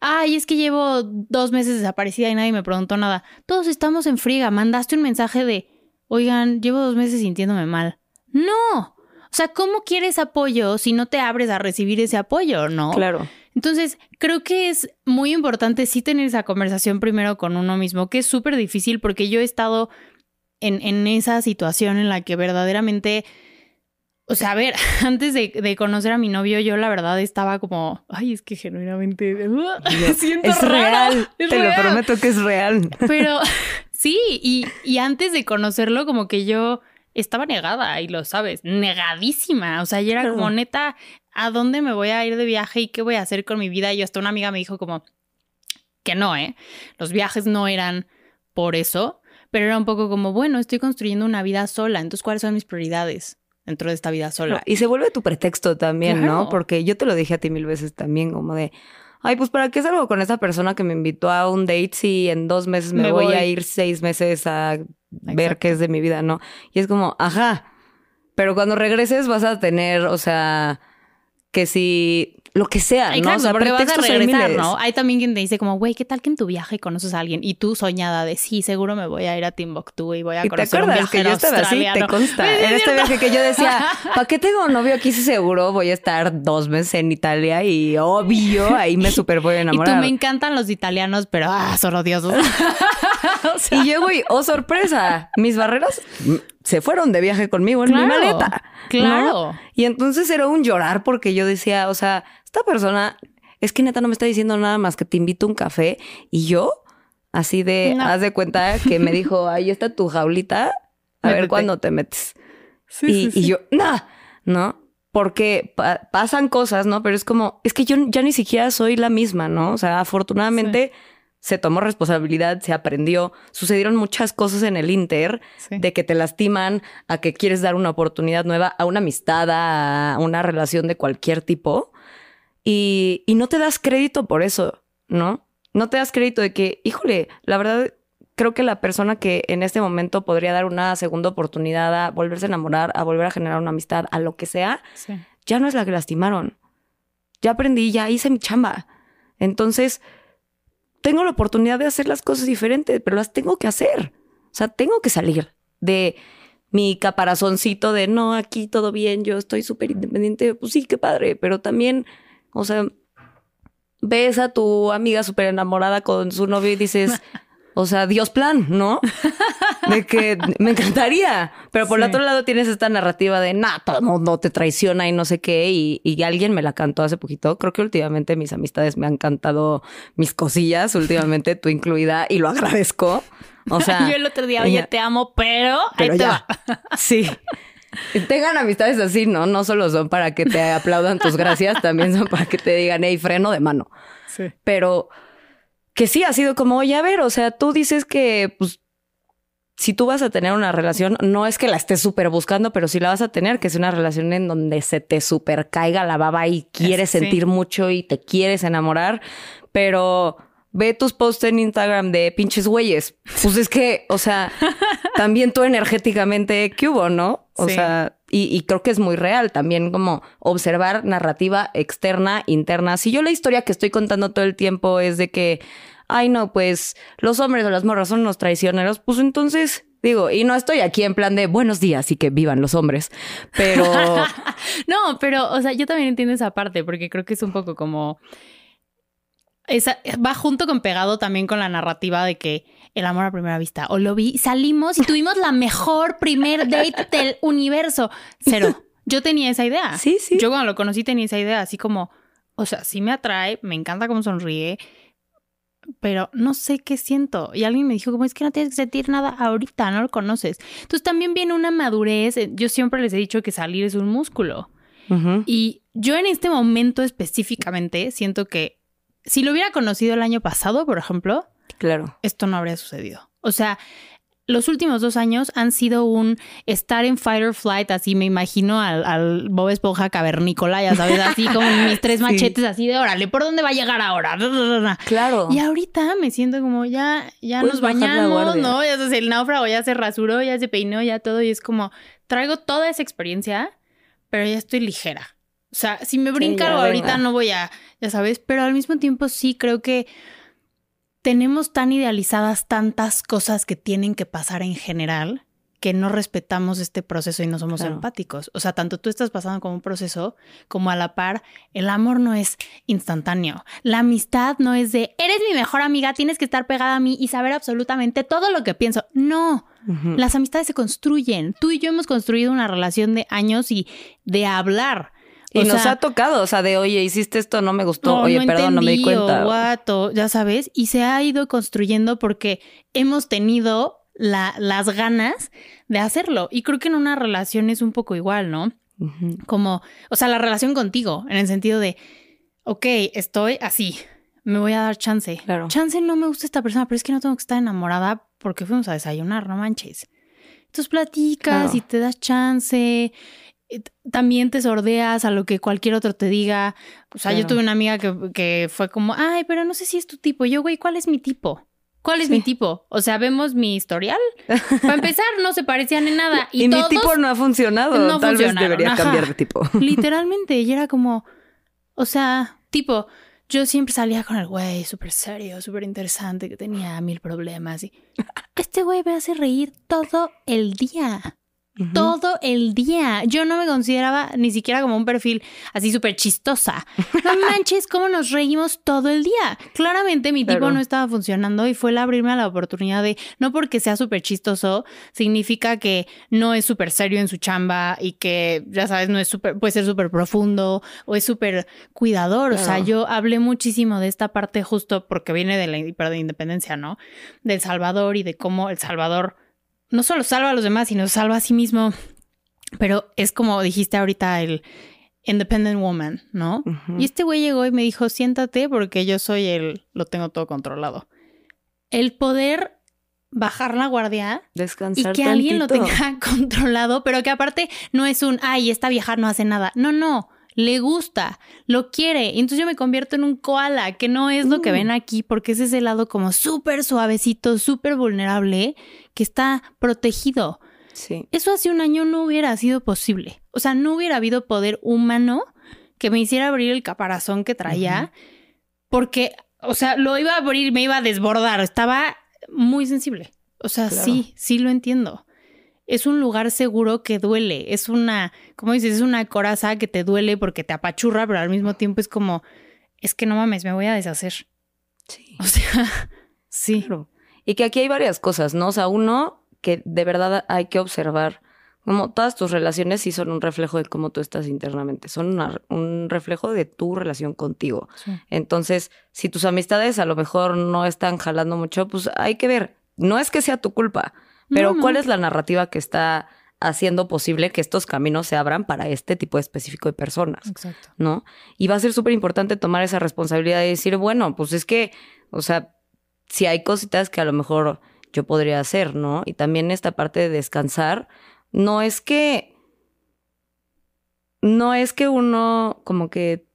S1: Ay, es que llevo dos meses desaparecida y nadie me preguntó nada. Todos estamos en friga. Mandaste un mensaje de, oigan, llevo dos meses sintiéndome mal. No, o sea, ¿cómo quieres apoyo si no te abres a recibir ese apoyo, no?
S2: Claro.
S1: Entonces, creo que es muy importante sí tener esa conversación primero con uno mismo, que es súper difícil porque yo he estado en, en, esa situación en la que verdaderamente, o sea, a ver, antes de, conocer a mi novio, yo la verdad estaba como, ay, es que genuinamente siento
S2: es real, te lo prometo que es real.
S1: Pero sí, y, y antes de conocerlo, como que yo estaba negada y lo sabes, negadísima. O sea, yo era como neta, ¿a dónde me voy a ir de viaje y qué voy a hacer con mi vida? Y hasta una amiga me dijo como que no, ¿eh? Los viajes no eran por eso, pero era un poco como, bueno, estoy construyendo una vida sola, entonces ¿cuáles son mis prioridades? dentro de esta vida sola.
S2: Y se vuelve tu pretexto también, ¿no? Porque yo te lo dije a ti mil veces también, como de, ay, pues ¿para qué salgo con esa persona que me invitó a un date si en dos meses me, voy, a ir seis meses a ver qué es de mi vida, ¿no? Y es como, ajá, pero cuando regreses vas a tener, o sea, que si lo que sea, ¿no? o sea,
S1: porque vas a regresar, ¿no? Hay también quien te dice como, güey, ¿qué tal que en tu viaje conoces a alguien y tú soñada de sí, seguro me voy a ir a Timbuktu y voy a conocer un viajero que yo estaba así,
S2: te consta. en este viaje que yo decía, ¿para qué tengo un novio aquí si seguro voy a estar dos meses en Italia y obvio ahí me super voy a enamorar?
S1: Y tú me encantan los italianos, pero ah, son odiosos.
S2: y yo, güey, oh sorpresa, mis barreras se fueron de viaje conmigo en mi maleta. Claro. Y entonces era un llorar porque yo decía, o sea, esta persona es que neta no me está diciendo nada más que te invito a un café y yo, así de, haz de cuenta que me dijo, ahí está tu jaulita, a ver cuándo te metes. Sí, y, y yo, nah, ¿no? Porque pasan cosas, ¿no? Pero es como, es que yo ya ni siquiera soy la misma, ¿no? O sea, afortunadamente se tomó responsabilidad, se aprendió, sucedieron muchas cosas en el Inter, de que te lastiman, a que quieres dar una oportunidad nueva, a una amistad, a una relación de cualquier tipo, y, y no te das crédito por eso, ¿no? No te das crédito de que, híjole, la verdad creo que la persona que en este momento podría dar una segunda oportunidad a volverse a enamorar, a volver a generar una amistad, a lo que sea, ya no es la que lastimaron. Ya aprendí, ya hice mi chamba. Entonces, tengo la oportunidad de hacer las cosas diferentes, pero las tengo que hacer. O sea, tengo que salir de mi caparazoncito de no, aquí todo bien, yo estoy súper independiente. Pues sí, qué padre, pero también, o sea, ves a tu amiga súper enamorada con su novio y dices, o sea, Dios plan, ¿no? De que me encantaría. Pero por el otro lado tienes esta narrativa de, todo el mundo te traiciona y no sé qué. Y, y, alguien me la cantó hace poquito. Creo que últimamente mis amistades me han cantado mis cosillas, últimamente tú incluida, y lo agradezco. O sea.
S1: Yo el otro día, oye, te amo, pero, ahí te va.
S2: Sí. Tengan amistades así, ¿no? No solo son para que te aplaudan tus gracias, también son para que te digan, hey, freno de mano. Sí. Pero que sí ha sido como, oye, a ver, o sea, tú dices que, pues, si tú vas a tener una relación, no es que la estés súper buscando, pero sí la vas a tener, que es una relación en donde se te súper caiga la baba y quieres sentir mucho y te quieres enamorar, pero ve tus posts en Instagram de pinches güeyes. Pues es que, o sea, también tú energéticamente, ¿qué hubo, no? O sea, y, creo que es muy real también como observar narrativa externa, interna. Si yo la historia que estoy contando todo el tiempo es de que, ay no, pues los hombres o las morras son unos traicioneros, pues entonces Digo, y no estoy aquí en plan de buenos días y que vivan los hombres, pero...
S1: no, pero, o sea, yo también entiendo esa parte porque creo que es un poco como... Esa, va junto con pegado también con la narrativa de que el amor a primera vista. O lo vi, salimos y tuvimos la mejor primer date del universo. Cero. Yo tenía esa idea.
S2: Sí, sí.
S1: Yo cuando lo conocí tenía esa idea, así como, o sea, sí me atrae, me encanta cómo sonríe, pero no sé qué siento. Y alguien me dijo, como es que no tienes que sentir nada ahorita, no lo conoces. Entonces también viene una madurez. Eh, yo siempre les he dicho que salir es un músculo. Y yo en este momento específicamente siento que si lo hubiera conocido el año pasado, por ejemplo,
S2: Claro.
S1: Esto no habría sucedido. O sea, los últimos dos años han sido un estar en fight or flight, así me imagino al, Bob Esponja cavernícola, ya sabes, así como mis tres machetes, así de órale, ¿por dónde va a llegar ahora?
S2: Claro.
S1: Y ahorita me siento como ya, ya nos bañamos, ¿no? Ya se el náufrago ya se rasuró, ya se peinó, ya todo, y es como, traigo toda esa experiencia, pero ya estoy ligera. O sea, si me brinca ahorita no voy a, ya sabes, pero al mismo tiempo sí creo que tenemos tan idealizadas tantas cosas que tienen que pasar en general que no respetamos este proceso y no somos empáticos. O sea, tanto tú estás pasando como un proceso, como a la par, el amor no es instantáneo. La amistad no es de, eres mi mejor amiga, tienes que estar pegada a mí y saber absolutamente todo lo que pienso. No, las amistades se construyen. Tú y yo hemos construido una relación de años y de hablar.
S2: Y nos ha tocado, o sea, de oye, hiciste esto, no me gustó, oye, perdón, no me di cuenta.
S1: Guato, ya sabes, y se ha ido construyendo porque hemos tenido las ganas de hacerlo. Y creo que en una relación es un poco igual, ¿no? Como, o sea, la relación contigo, en el sentido de, ok, estoy así, me voy a dar chance.
S2: Claro.
S1: Chance no me gusta esta persona, pero es que no tengo que estar enamorada porque fuimos a desayunar, no manches. Entonces platicas y te das chance también te sordeas a lo que cualquier otro te diga. O sea, yo tuve una amiga que, fue como, ay, pero no sé si es tu tipo. Yo, güey, ¿cuál es mi tipo? ¿Cuál es mi tipo? O sea, vemos mi historial. Para empezar, no se parecían en nada. Y,
S2: mi tipo no ha funcionado. No Tal vez debería cambiar de tipo.
S1: Literalmente. Y era como, o sea, tipo, yo siempre salía con el güey súper serio, súper interesante, que tenía mil problemas. Y este güey me hace reír todo el día todo el día. Yo no me consideraba ni siquiera como un perfil así súper chistosa. No manches, cómo nos reímos todo el día. Claramente mi tipo no estaba funcionando y fue el abrirme a la oportunidad de, no porque sea súper chistoso, significa que no es súper serio en su chamba y que, ya sabes, no es súper, puede ser súper profundo o es súper cuidador. O sea, yo hablé muchísimo de esta parte justo porque viene de la independencia, ¿no? Del Salvador y de cómo El Salvador no solo salva a los demás, sino salva a sí mismo. Pero es como dijiste ahorita, el independent woman, ¿no? Y este güey llegó y me dijo, siéntate porque yo soy el, lo tengo todo controlado. El poder bajar la guardia
S2: Descansar
S1: y que alguien lo tenga controlado, pero que aparte no es un, ay, esta vieja no hace nada. No, no, le gusta, lo quiere. Y entonces yo me convierto en un koala, que no es lo que mm. ven aquí, porque es ese lado como súper suavecito, súper vulnerable, que está protegido.
S2: Sí.
S1: Eso hace un año no hubiera sido posible. O sea, no hubiera habido poder humano que me hiciera abrir el caparazón que traía, porque, o sea, lo iba a abrir, me iba a desbordar, estaba muy sensible. O sea, sí, sí lo entiendo es un lugar seguro que duele. Es una, como dices, es una coraza que te duele porque te apachurra, pero al mismo tiempo es como, es que no mames, me voy a deshacer.
S2: Sí.
S1: O sea, sí.
S2: Y que aquí hay varias cosas, ¿no? O sea, uno que de verdad hay que observar, como todas tus relaciones sí son un reflejo de cómo tú estás internamente, son un reflejo de tu relación contigo. Entonces, si tus amistades a lo mejor no están jalando mucho, pues hay que ver, no es que sea tu culpa, pero ¿cuál es la narrativa que está haciendo posible que estos caminos se abran para este tipo específico de personas?
S1: Exacto.
S2: ¿No? Y va a ser súper importante tomar esa responsabilidad y decir, bueno, pues es que, o sea, si hay cositas que a lo mejor yo podría hacer, ¿no? Y también esta parte de descansar, no es que, no es que uno como que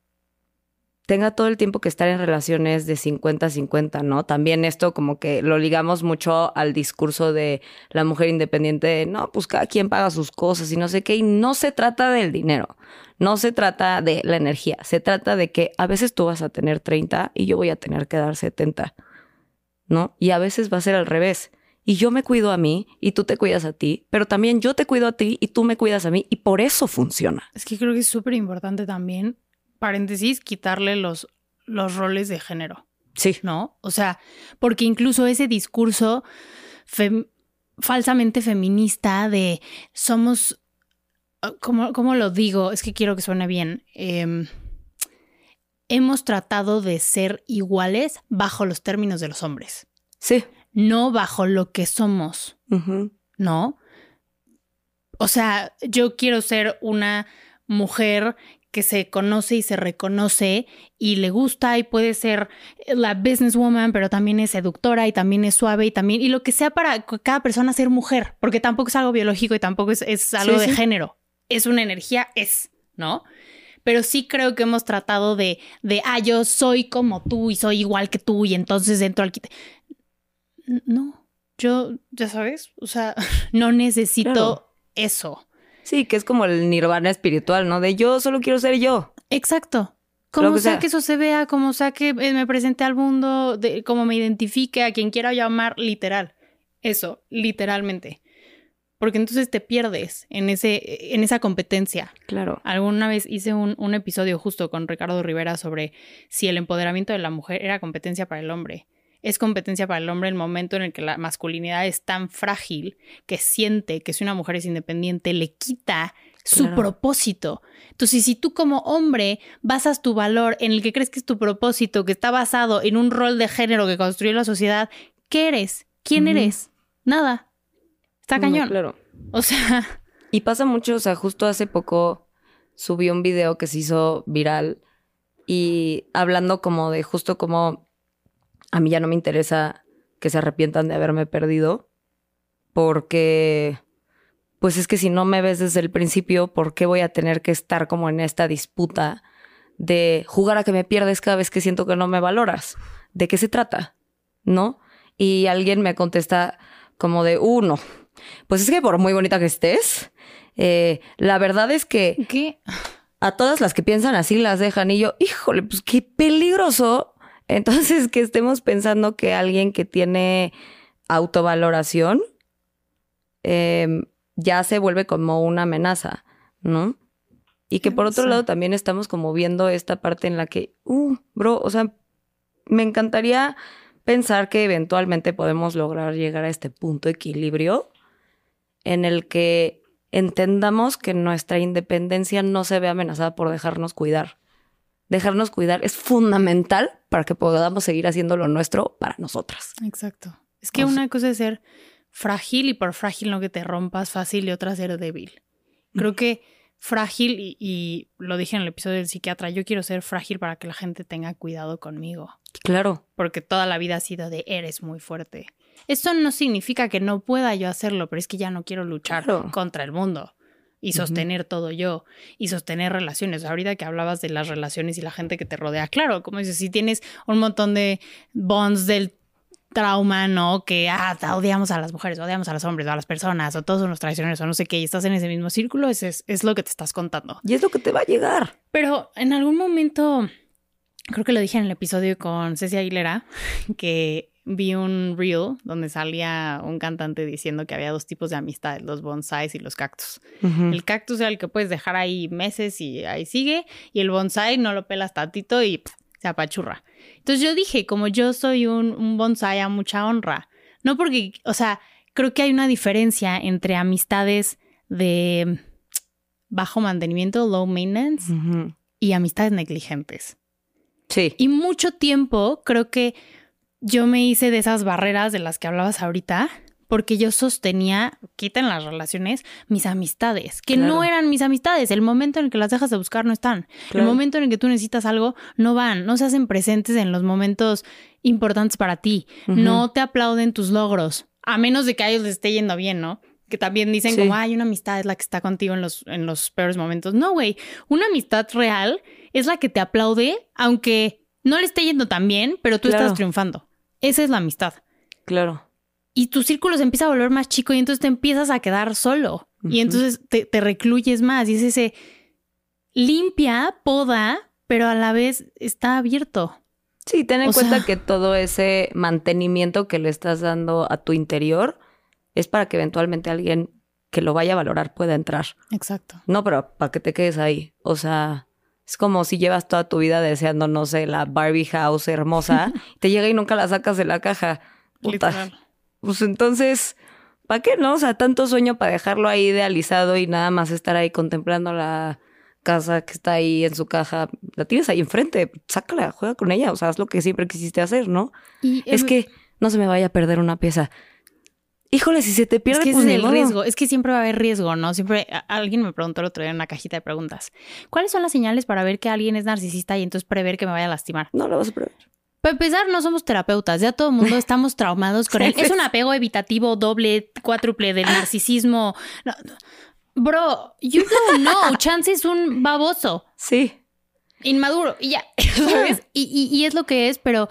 S2: tenga todo el tiempo que estar en relaciones de 50-50, ¿no? También esto como que lo ligamos mucho al discurso de la mujer independiente, de, no, pues cada quien paga sus cosas y no sé qué, y no se trata del dinero, no se trata de la energía, se trata de que a veces tú vas a tener 30 y yo voy a tener que dar 70, ¿no? Y a veces va a ser al revés. Y yo me cuido a mí y tú te cuidas a ti, pero también yo te cuido a ti y tú me cuidas a mí y por eso funciona.
S1: Es que creo que es súper importante también paréntesis, quitarle los, los roles de género.
S2: Sí.
S1: ¿No? O sea, porque incluso ese discurso falsamente feminista de somos, ah, ¿cómo, lo digo? Es que quiero que suene bien. Em, hemos tratado de ser iguales bajo los términos de los hombres.
S2: Sí.
S1: No bajo lo que somos. ¿No? O sea, yo quiero ser una mujer que se conoce y se reconoce y le gusta y puede ser la businesswoman, pero también es seductora y también es suave y también, y lo que sea para cada persona ser mujer, porque tampoco es algo biológico y tampoco es, algo de género, es una energía, es, ¿no? Pero sí creo que hemos tratado de, de, ah, yo soy como tú y soy igual que tú y entonces dentro al... No, yo, ya sabes, o sea, no necesito eso.
S2: Sí, que es como el nirvana espiritual, ¿no? De yo solo quiero ser yo.
S1: Exacto. Como sea, que eso se vea, como sea que eh, me presente al mundo, de, como me identifique a quien quiera llamar, literal. Eso, literalmente. Porque entonces te pierdes en, ese, en esa competencia.
S2: Claro.
S1: Alguna vez hice un, un episodio justo con Ricardo Rivera sobre si el empoderamiento de la mujer era competencia para el hombre es competencia para el hombre el momento en el que la masculinidad es tan frágil que siente que si una mujer es independiente le quita su propósito. Entonces, si tú como hombre basas tu valor en el que crees que es tu propósito, que está basado en un rol de género que construyó la sociedad, ¿qué eres? ¿Quién eres? Nada. Está cañón.
S2: claro.
S1: O sea.
S2: Y pasa mucho, o sea, justo hace poco subí un video que se hizo viral y hablando como de justo como a mí ya no me interesa que se arrepientan de haberme perdido, porque, pues es que si no me ves desde el principio, ¿por qué voy a tener que estar como en esta disputa de jugar a que me pierdes cada vez que siento que no me valoras? ¿De qué se trata? ¿No? Y alguien me contesta como de, uno, uh, pues es que por muy bonita que estés, eh, la verdad es que...
S1: ¿Qué?
S2: A todas las que piensan así las dejan y yo, híjole, pues qué peligroso entonces, que estemos pensando que alguien que tiene autovaloración em, ya se vuelve como una amenaza, ¿no? Y que por otro lado también estamos como viendo esta parte en la que, uh, bro, o sea, me encantaría pensar que eventualmente podemos lograr llegar a este punto de equilibrio en el que entendamos que nuestra independencia no se ve amenazada por dejarnos cuidar dejarnos cuidar es fundamental para que podamos seguir haciendo lo nuestro para nosotras.
S1: Exacto. Es que una cosa es ser frágil y por frágil no que te rompas fácil y otra ser débil. Creo que frágil, y, lo dije en el episodio del psiquiatra, yo quiero ser frágil para que la gente tenga cuidado conmigo.
S2: Claro.
S1: Porque toda la vida ha sido de eres muy fuerte. Esto no significa que no pueda yo hacerlo, pero es que ya no quiero luchar contra el mundo y sostener todo yo y sostener relaciones. Ahorita que hablabas de las relaciones y la gente que te rodea, claro, como dices, si tienes un montón de bonds del trauma, ¿no? Que, ah, odiamos a las mujeres, odiamos a los hombres, o a las personas, o todos son los traicioneros, o no sé qué, y estás en ese mismo círculo, es, es, es lo que te estás contando.
S2: Y es lo que te va a llegar.
S1: Pero en algún momento, creo que lo dije en el episodio con Cecia Aguilera, que vi un reel donde salía un cantante diciendo que había dos tipos de amistad, los bonsais y los cactus. El cactus era el que puedes dejar ahí meses y ahí sigue, y el bonsai no lo pelas tantito y se apachurra. Entonces yo dije, como yo soy un, un bonsai a mucha honra, no porque, o sea, creo que hay una diferencia entre amistades de bajo mantenimiento, low maintenance, y amistades negligentes.
S2: Sí.
S1: Y mucho tiempo creo que yo me hice de esas barreras de las que hablabas ahorita porque yo sostenía, quiten las relaciones, mis amistades, que no eran mis amistades. El momento en el que las dejas de buscar no están. El momento en el que tú necesitas algo, no van, no se hacen presentes en los momentos importantes para ti. No te aplauden tus logros, a menos de que a ellos les esté yendo bien, ¿no? que también dicen como, hay una amistad es la que está contigo en los, en los peores momentos. No, güey, una amistad real es la que te aplaude, aunque no le esté yendo tan bien, pero tú estás triunfando. Esa es la amistad.
S2: Claro.
S1: Y tu círculo se empieza a volver más chico y entonces te empiezas a quedar solo. Y entonces te, te recluyes más. Y es ese limpia, poda, pero a la vez está abierto.
S2: Sí, ten en cuenta que todo ese mantenimiento que le estás dando a tu interior es para que eventualmente alguien que lo vaya a valorar pueda entrar.
S1: Exacto.
S2: No, pero para que te quedes ahí. O sea, es como si llevas toda tu vida deseando, no sé, la Barbie house hermosa, te llega y nunca la sacas de la caja. Literal. Pues entonces, ¿para qué no? O sea, tanto sueño para dejarlo ahí idealizado y nada más estar ahí contemplando la casa que está ahí en su caja. La tienes ahí enfrente, sácala, juega con ella, o sea, haz lo que siempre quisiste hacer, ¿no? Y es que no se me vaya a perder una pieza. Híjole, si se te pierde,
S1: es que
S2: pues
S1: es el riesgo. Es que siempre va a haber riesgo, ¿no? Siempre alguien me preguntó el otro día en una cajita de preguntas. ¿Cuáles son las señales para ver que alguien es narcisista y entonces prever que me vaya a lastimar?
S2: No lo vas a prever.
S1: Para empezar, no somos terapeutas, ya todo el mundo estamos traumados con él. Es un apego evitativo doble, cuádruple del narcisismo. Bro, you don't know. Chance es un baboso.
S2: Sí.
S1: Inmaduro. Y ya, ¿sabes? Y, y, es lo que es, pero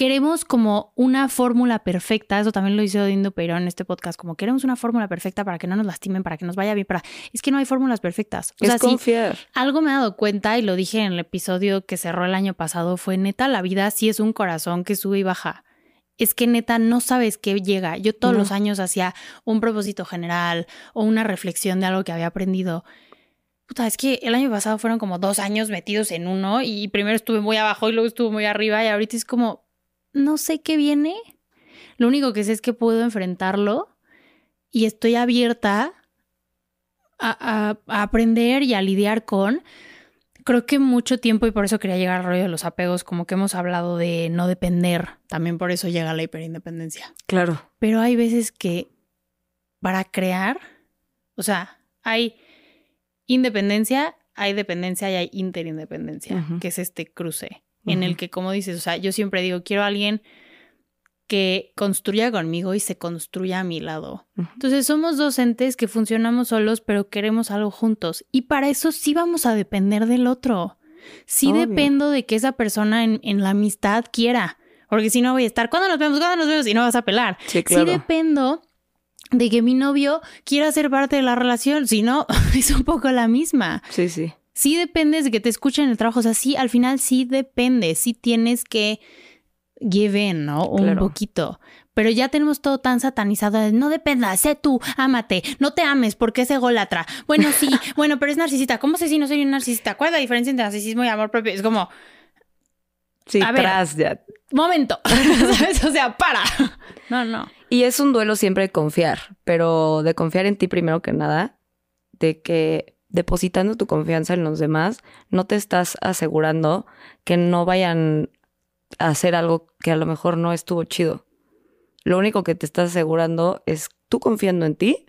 S1: queremos como una fórmula perfecta, eso también lo hizo Dindo Peirón en este podcast, como queremos una fórmula perfecta para que no nos lastimen, para que nos vaya bien, para... Es que no hay fórmulas perfectas.
S2: O es confiar.
S1: algo me he dado cuenta y lo dije en el episodio que cerró el año pasado, fue neta, la vida sí es un corazón que sube y baja. Es que neta no sabes qué llega. Yo todos los años hacía un propósito general o una reflexión de algo que había aprendido. Puta, es que el año pasado fueron como dos años metidos en uno y primero estuve muy abajo y luego estuve muy arriba y ahorita es como, no sé qué viene. Lo único que sé es que puedo enfrentarlo y estoy abierta a, aprender y a lidiar con. Creo que mucho tiempo, y por eso quería llegar al rollo de los apegos, como que hemos hablado de no depender, también por eso llega la hiperindependencia.
S2: Claro.
S1: Pero hay veces que para crear, o sea, hay independencia, hay dependencia y hay interindependencia, que es este cruce en el que, como dices, o sea, yo siempre digo, quiero a alguien que construya conmigo y se construya a mi lado. Entonces somos docentes que funcionamos solos, pero queremos algo juntos. Y para eso sí vamos a depender del otro. Sí dependo de que esa persona en, la amistad quiera. Porque si no voy a estar, ¿cuándo nos vemos? ¿Cuándo nos vemos? Y no vas a pelar. Sí, claro. sí dependo de que mi novio quiera ser parte de la relación. Si no, es un poco la misma.
S2: Sí, sí
S1: sí dependes de que te escuchen en el trabajo. O sea, sí, al final sí depende. Sí tienes que give in, ¿no? Un poquito. Pero ya tenemos todo tan satanizado. no dependa, sé tú, ámate, no te ames porque es ególatra. Bueno, sí, bueno, pero es narcisista. ¿Cómo sé si no soy un narcisista? ¿Cuál es la diferencia entre narcisismo y amor propio? Es como.
S2: Sí, atrás ya.
S1: Momento. ¿Sabes? O sea, para. No, no.
S2: Y es un duelo siempre de confiar, pero de confiar en ti primero que nada, de que depositando tu confianza en los demás, no te estás asegurando que no vayan a hacer algo que a lo mejor no estuvo chido. Lo único que te estás asegurando es tú confiando en ti,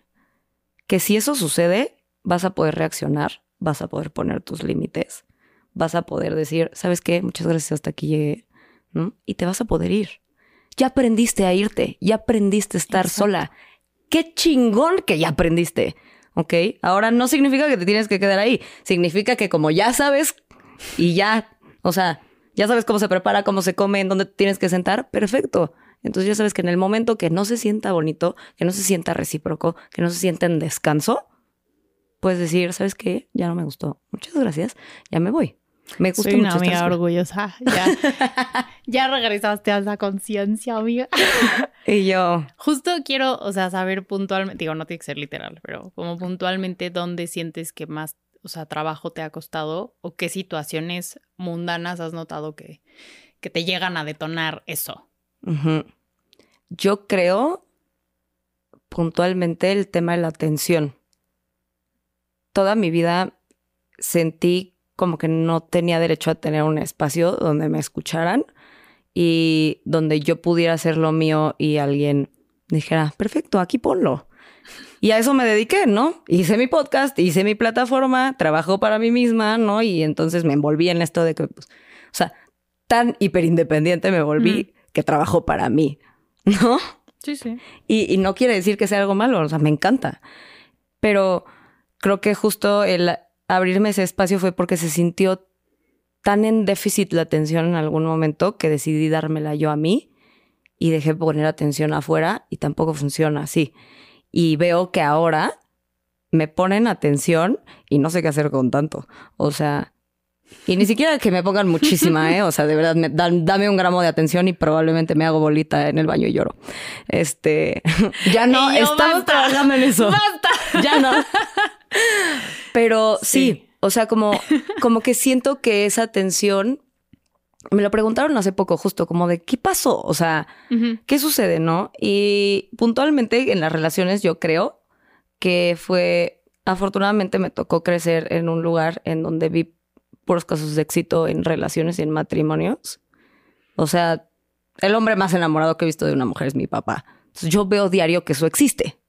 S2: que si eso sucede, vas a poder reaccionar, vas a poder poner tus límites, vas a poder decir, ¿sabes qué? Muchas gracias, hasta aquí llegué, ¿no? Y te vas a poder ir. Ya aprendiste a irte, ya aprendiste a estar sola. Qué chingón que ya aprendiste. ¿Ok? Ahora no significa que te tienes que quedar ahí, significa que como ya sabes y ya, o sea, ya sabes cómo se prepara, cómo se come, en dónde tienes que sentar, perfecto. Entonces ya sabes que en el momento que no se sienta bonito, que no se sienta recíproco, que no se sienta en descanso, puedes decir, ¿sabes qué? Ya no me gustó. Muchas gracias, ya me voy. Me gusta
S1: Soy una amiga orgullosa. Ya, ya regresaste a esa conciencia, amiga.
S2: y yo.
S1: Justo quiero, o sea, saber puntualmente, digo, no tiene que ser literal, pero como puntualmente dónde sientes que más, o sea, trabajo te ha costado o qué situaciones mundanas has notado que, que te llegan a detonar eso.
S2: Yo creo puntualmente el tema de la atención. Toda mi vida sentí como que no tenía derecho a tener un espacio donde me escucharan y donde yo pudiera hacer lo mío y alguien dijera, perfecto, aquí ponlo. Y a eso me dediqué, ¿no? Hice mi podcast, hice mi plataforma, trabajo para mí misma, ¿no? Y entonces me envolví en esto de que, pues, o sea, tan hiperindependiente me volví que trabajo para mí, ¿no?
S1: Sí, sí.
S2: Y, y, no quiere decir que sea algo malo, o sea, me encanta. Pero creo que justo el abrirme ese espacio fue porque se sintió tan en déficit la atención en algún momento que decidí dármela yo a mí y dejé poner atención afuera y tampoco funciona así. Y veo que ahora me ponen atención y no sé qué hacer con tanto. O sea, y ni siquiera que me pongan muchísima, ¿eh? O sea, de verdad, me, dame un gramo de atención y probablemente me hago bolita en el baño y lloro. Este, ya no, estamos trabajando en eso.
S1: ¡Basta!
S2: Ya no. Pero sí. o sea, como, como que siento que esa atención me lo preguntaron hace poco, justo como de qué pasó, o sea, qué sucede, ¿no? Y puntualmente en las relaciones yo creo que fue, afortunadamente me tocó crecer en un lugar en donde vi puros casos de éxito en relaciones y en matrimonios. O sea, el hombre más enamorado que he visto de una mujer es mi papá. yo veo diario que eso existe.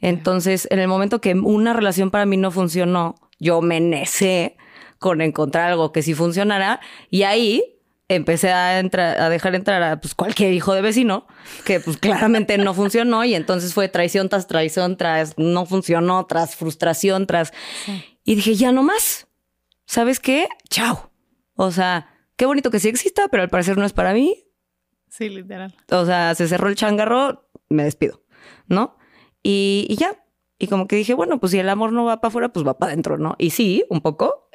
S2: Entonces, en el momento que una relación para mí no funcionó, yo me necé con encontrar algo que sí funcionara y ahí empecé a, entrar, a dejar entrar a pues, cualquier hijo de vecino, que pues claramente no funcionó y entonces fue traición tras traición, tras no funcionó, tras frustración, tras... Y dije, ya no más. ¿Sabes qué? Chao. O sea, qué bonito que sí exista, pero al parecer no es para mí.
S1: Sí, literal.
S2: O sea, se cerró el changarro, me despido, ¿no? Y, y ya. Y como que dije, bueno, pues si el amor no va para afuera, pues va para adentro, ¿no? Y sí, un poco,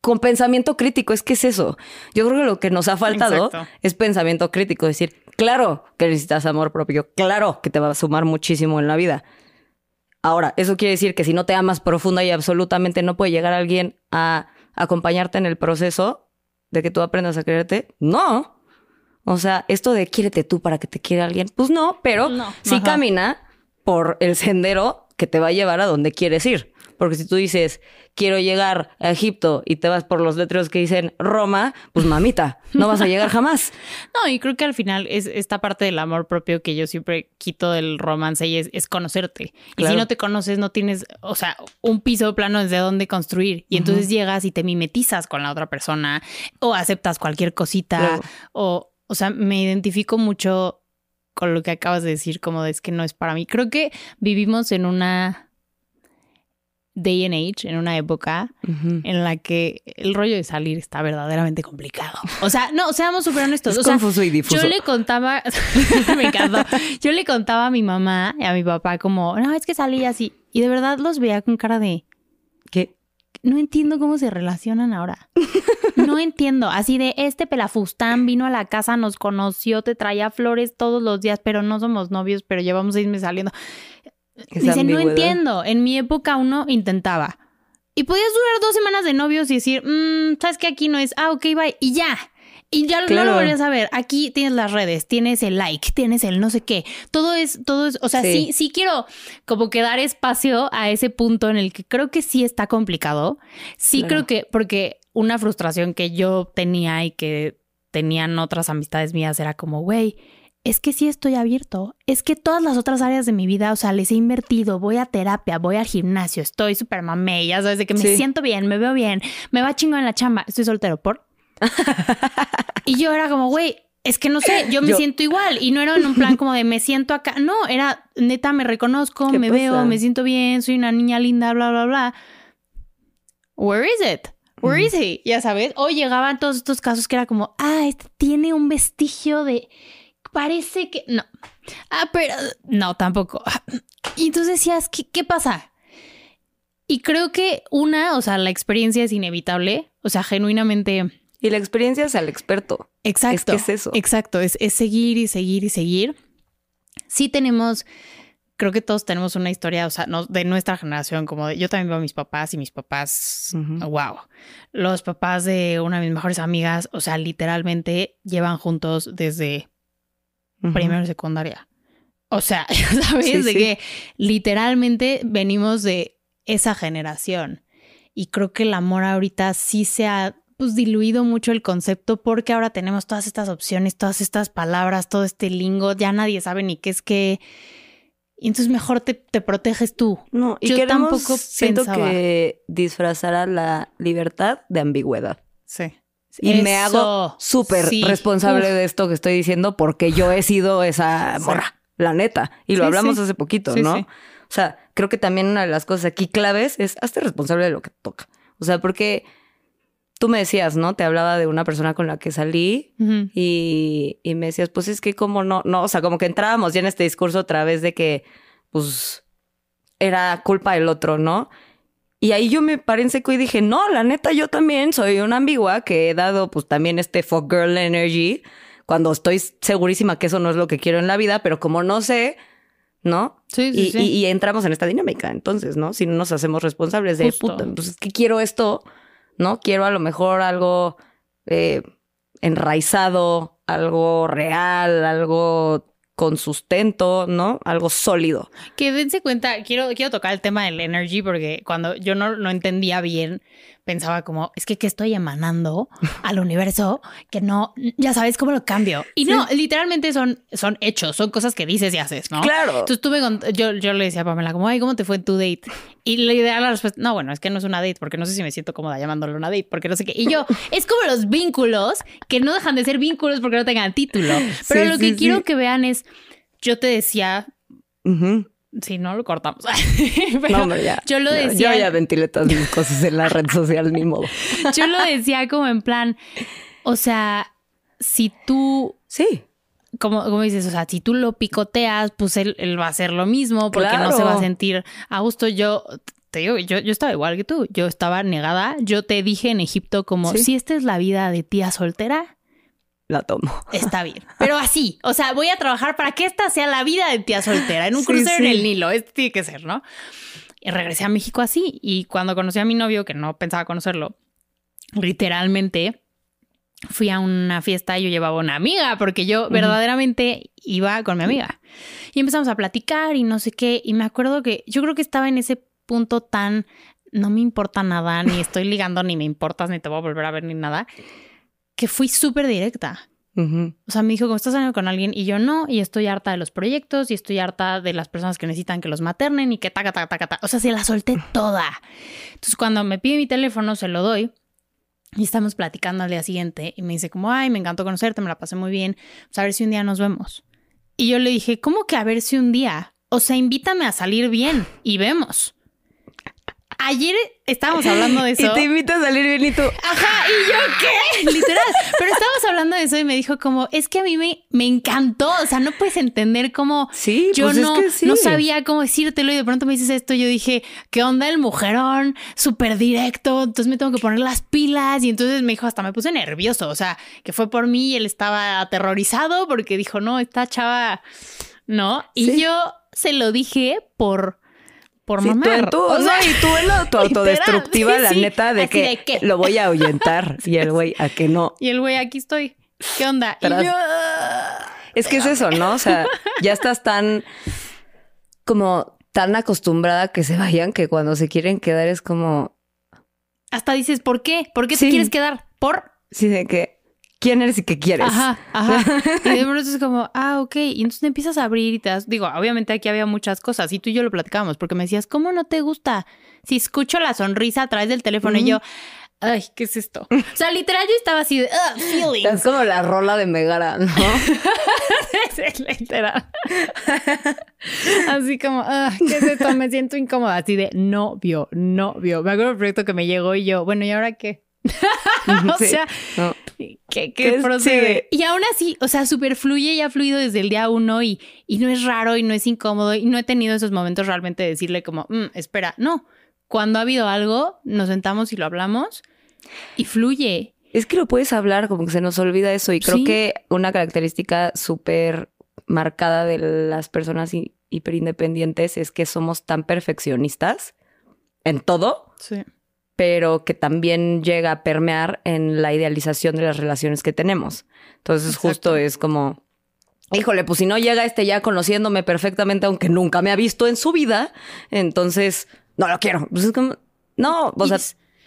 S2: con pensamiento crítico. Es que es eso. Yo creo que lo que nos ha faltado es pensamiento crítico. Decir, claro que necesitas amor propio, claro que te va a sumar muchísimo en la vida. Ahora, eso quiere decir que si no te amas profunda y absolutamente no puede llegar alguien a acompañarte en el proceso de que tú aprendas a quererte. No. O sea, esto de quiérete tú para que te quiera alguien, pues no, pero sí camina por el sendero que te va a llevar a donde quieres ir. Porque si tú dices, quiero llegar a Egipto y te vas por los letreros que dicen Roma, pues mamita, no vas a llegar jamás.
S1: No, y creo que al final es esta parte del amor propio que yo siempre quito del romance y es, conocerte. Y si no te conoces, no tienes, o sea, un piso plano desde dónde construir. Y entonces llegas y te mimetizas con la otra persona o aceptas cualquier cosita o, o sea, me identifico mucho con lo que acabas de decir, como de es que no es para mí. Creo que vivimos en una day and age, en una época en la que el rollo de salir está verdaderamente complicado. O sea, no, seamos súper honestos.
S2: Es confuso y difuso.
S1: Yo le contaba, me encantó. Yo le contaba a mi mamá y a mi papá como, no, es que salí así. Y de verdad los veía con cara de,
S2: ¿qué?
S1: No entiendo cómo se relacionan ahora. No entiendo. Así de este pelafustán vino a la casa, nos conoció, te traía flores todos los días, pero no somos novios, pero llevamos seis meses saliendo. Dice, no entiendo. En mi época uno intentaba. Y podías durar dos semanas de novios y decir, mmm, sabes que aquí no es, ah, ok, bye, y ya. Y ya no lo volvías a ver. Aquí tienes las redes, tienes el like, tienes el no sé qué. Todo es, todo es, o sea, sí, sí, quiero como que dar espacio a ese punto en el que creo que sí está complicado. Sí creo que, porque una frustración que yo tenía y que tenían otras amistades mías era como, güey, es que sí estoy abierto. Es que todas las otras áreas de mi vida, o sea, les he invertido, voy a terapia, voy al gimnasio, estoy súper mamé, ya sabes, de que me siento bien, me veo bien, me va chingo en la chamba, estoy soltero, ¿por? y yo era como, güey, es que no sé, yo me siento igual y no era en un plan como de me siento acá, no, era neta, me reconozco, me veo, me siento bien, soy una niña linda, bla, bla, bla. Where is it? Where is he? Ya sabes, o llegaban todos estos casos que era como, ah, este tiene un vestigio de parece que no. Ah, pero no, tampoco. Y entonces decías, ¿qué, ¿qué pasa? Y creo que una, o sea, la experiencia es inevitable, o sea, genuinamente.
S2: Y la experiencia es al experto.
S1: Exacto.
S2: Es que es eso.
S1: Exacto, es, es seguir y seguir y seguir. Sí tenemos, creo que todos tenemos una historia, o sea, no, de nuestra generación, como de, yo también veo a mis papás y mis papás, wow. Los papás de una de mis mejores amigas, o sea, literalmente llevan juntos desde primero y secundaria. O sea, ¿sabes? de que literalmente venimos de esa generación. Y creo que el amor ahorita sí se ha pues diluido mucho el concepto porque ahora tenemos todas estas opciones, todas estas palabras, todo este lingo, ya nadie sabe ni qué es qué. Y entonces mejor te, proteges tú.
S2: No, y yo tampoco siento que disfrazara la libertad de ambigüedad.
S1: Sí.
S2: Y me hago súper responsable de esto que estoy diciendo porque yo he sido esa morra, la neta. Y lo hablamos hace poquito, ¿no? O sea, creo que también una de las cosas aquí claves es hazte responsable de lo que toca. O sea, porque tú me decías, ¿no? Te hablaba de una persona con la que salí y, y, me decías, pues es que como no, no, o sea, como que entrábamos ya en este discurso a través de que, pues, era culpa del otro, ¿no? Y ahí yo me paré en seco y dije, no, la neta, yo también soy una ambigua que he dado, pues, también este fuck girl energy cuando estoy segurísima que eso no es lo que quiero en la vida, pero como no sé, ¿no?
S1: Sí, sí,
S2: y,
S1: sí.
S2: Y, entramos en esta dinámica, entonces, ¿no? Si no nos hacemos responsables de, puta, pues es que quiero esto, ¿no? Quiero a lo mejor algo eh, enraizado, algo real, algo con sustento, ¿no? Algo sólido.
S1: Que dense cuenta, quiero, quiero tocar el tema del energy porque cuando yo no, no entendía bien pensaba como, es que ¿qué estoy emanando al universo? Que no, ya sabes cómo lo cambio. Y no, literalmente son, son hechos, son cosas que dices y haces, ¿no?
S2: Claro.
S1: Entonces tuve con, yo, yo le decía a Pamela como, ay, ¿cómo te fue tu date? Y la idea la respuesta, no, bueno, es que no es una date, porque no sé si me siento cómoda llamándolo una date, porque no sé qué. Y yo, es como los vínculos que no dejan de ser vínculos porque no tengan título. Pero lo que quiero que vean es, yo te decía, si no, lo cortamos.
S2: no, ya.
S1: Yo lo decía.
S2: Yo ya ventilé todas mis cosas en la red social, ni modo.
S1: yo lo decía como en plan, o sea, si tú.
S2: Sí.
S1: Como, como dices, o sea, si tú lo picoteas, pues él, va a hacer lo mismo porque no se va a sentir a gusto. Yo te digo, yo, yo estaba igual que tú. Yo estaba negada. Yo te dije en Egipto como, si esta es la vida de tía soltera,
S2: la tomo.
S1: Está bien. Pero así, o sea, voy a trabajar para que esta sea la vida de tía soltera, en un crucero en el Nilo. Esto tiene que ser, ¿no? Y regresé a México así. Y cuando conocí a mi novio, que no pensaba conocerlo, literalmente fui a una fiesta y yo llevaba una amiga, porque yo verdaderamente iba con mi amiga. Y empezamos a platicar y no sé qué. Y me acuerdo que yo creo que estaba en ese punto tan no me importa nada, ni estoy ligando, ni me importas, ni te voy a volver a ver, ni nada que fui súper directa. O sea, me dijo, ¿cómo estás saliendo con alguien? Y yo no, y estoy harta de los proyectos, y estoy harta de las personas que necesitan que los maternen y que taca, taca, taca, taca. O sea, se la solté toda. Entonces, cuando me pide mi teléfono, se lo doy. Y estamos platicando al día siguiente y me dice como, ay, me encantó conocerte, me la pasé muy bien, pues a ver si un día nos vemos. Y yo le dije, ¿cómo que a ver si un día? O sea, invítame a salir bien y vemos. Ayer estábamos hablando de eso.
S2: Y te invito a salir bien y tú.
S1: Ajá, ¿y yo qué? Literal. Pero estábamos hablando de eso y me dijo como, es que a mí me, me encantó. O sea, no puedes entender cómo
S2: sí,
S1: yo
S2: pues
S1: no,
S2: es que sí.
S1: no sabía cómo decírtelo y de pronto me dices esto. Yo dije, ¿qué onda el mujerón? Súper directo. Entonces me tengo que poner las pilas. Y entonces me dijo, hasta me puse nervioso. O sea, que fue por mí y él estaba aterrorizado porque dijo, no, esta chava, no. Y yo se lo dije por por sí, mamar.
S2: Tú, o sea, y tú en tu autodestructiva, la neta, de que, lo voy a ahuyentar. y el güey, a que no.
S1: Y el güey, aquí estoy. ¿Qué onda? Y yo...
S2: Es que es eso, ¿no? O sea, ya estás tan como tan acostumbrada que se vayan que cuando se quieren quedar es como.
S1: Hasta dices, ¿por qué? ¿Por qué te quieres quedar? ¿Por?
S2: Sí, de que quién eres y qué quieres.
S1: Ajá, ajá. y de pronto es como, ah, ok. Y entonces te empiezas a abrir y te das, digo, obviamente aquí había muchas cosas y tú y yo lo platicábamos porque me decías, ¿cómo no te gusta? Si escucho la sonrisa a través del teléfono y yo, ay, ¿qué es esto? O sea, literal yo estaba así de, uh, feelings.
S2: Es como la rola de Megara, ¿no?
S1: es literal. así como, ah, ¿qué es esto? Me siento incómoda, así de novio, novio. Me acuerdo del proyecto que me llegó y yo, bueno, ¿y ahora qué? o sea, ¿qué, procede? Y aún así, o sea, super fluye y ha fluido desde el día uno y, y no es raro y no es incómodo y no he tenido esos momentos realmente de decirle como, mm, espera, no. Cuando ha habido algo, nos sentamos y lo hablamos y fluye.
S2: Es que lo puedes hablar, como que se nos olvida eso. Y creo que una característica súper marcada de las personas hiperindependientes es que somos tan perfeccionistas en todo.
S1: Sí
S2: pero que también llega a permear en la idealización de las relaciones que tenemos. Entonces justo es como, híjole, pues si no llega este ya conociéndome perfectamente, aunque nunca me ha visto en su vida, entonces no lo quiero. Pues es como, no, o sea...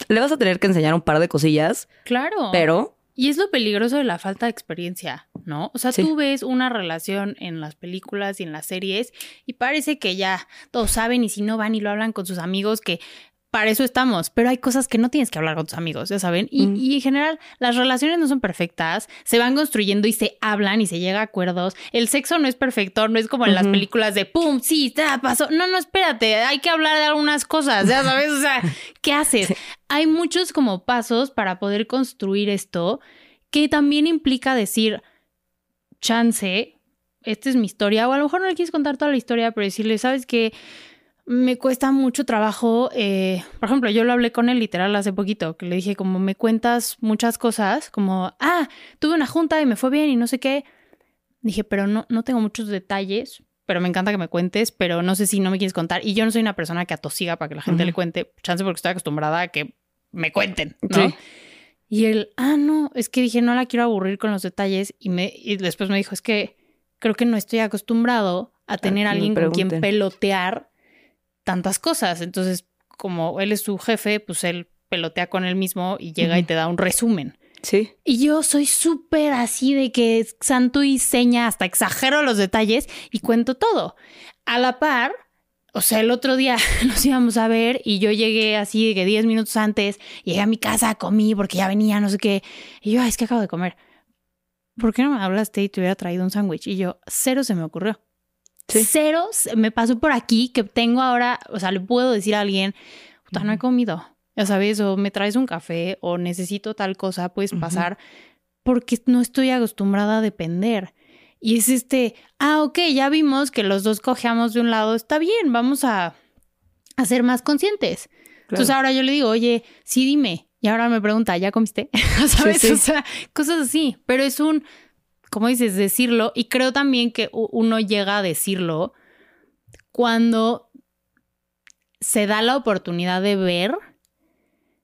S2: le vas a tener que enseñar un par de cosillas.
S1: Claro.
S2: Pero
S1: y es lo peligroso de la falta de experiencia, ¿no? O sea, tú ves una relación en las películas y en las series y parece que ya todos saben y si no van y lo hablan con sus amigos, que para eso estamos, pero hay cosas que no tienes que hablar con tus amigos, ya saben. Y, y, en general, las relaciones no son perfectas, se van construyendo y se hablan y se llega a acuerdos. El sexo no es perfecto, no es como en las películas de pum, sí, ya pasó. No, no, espérate, hay que hablar de algunas cosas, ya sabes, o sea, ¿qué haces? Hay muchos como pasos para poder construir esto que también implica decir, chance, esta es mi historia, o a lo mejor no le quieres contar toda la historia, pero decirle, sabes que me cuesta mucho trabajo. Eh, por ejemplo, yo lo hablé con él literal hace poquito, que le dije como me cuentas muchas cosas, como, ah, tuve una junta y me fue bien y no sé qué. Dije, pero no, no tengo muchos detalles, pero me encanta que me cuentes, pero no sé si no me quieres contar. Y yo no soy una persona que atosiga para que la gente le cuente, chance porque estoy acostumbrada a que me cuenten, ¿no? Y él, ah, no, es que dije, no la quiero aburrir con los detalles. Y, me, y después me dijo, es que creo que no estoy acostumbrado a tener a alguien con quien pelotear tantas cosas. Entonces, como él es su jefe, pues él pelotea con él mismo y llega y te da un resumen.
S2: Sí.
S1: Y yo soy súper así de que santo y seña, hasta exagero los detalles y cuento todo. A la par, o sea, el otro día nos íbamos a ver y yo llegué así de que 10 minutos antes, llegué a mi casa, comí porque ya venía, no sé qué. Y yo, Ay, es que acabo de comer. ¿Por qué no me hablaste y te hubiera traído un sándwich? Y yo, cero se me ocurrió. Cero me pasó por aquí que tengo ahora, o sea, le puedo decir a alguien, puta, no he comido, ya sabes, o me traes un café o necesito tal cosa, puedes pasar, porque no estoy acostumbrada a depender. Y es este, ah, ok, ya vimos que los dos cojeamos de un lado, está bien, vamos a, a ser más conscientes. Entonces ahora yo le digo, oye, sí, dime. Y ahora me pregunta, ¿ya comiste? ¿Sabes? O sea, cosas así. Pero es un, como dices, decirlo. Y creo también que uno llega a decirlo cuando se da la oportunidad de ver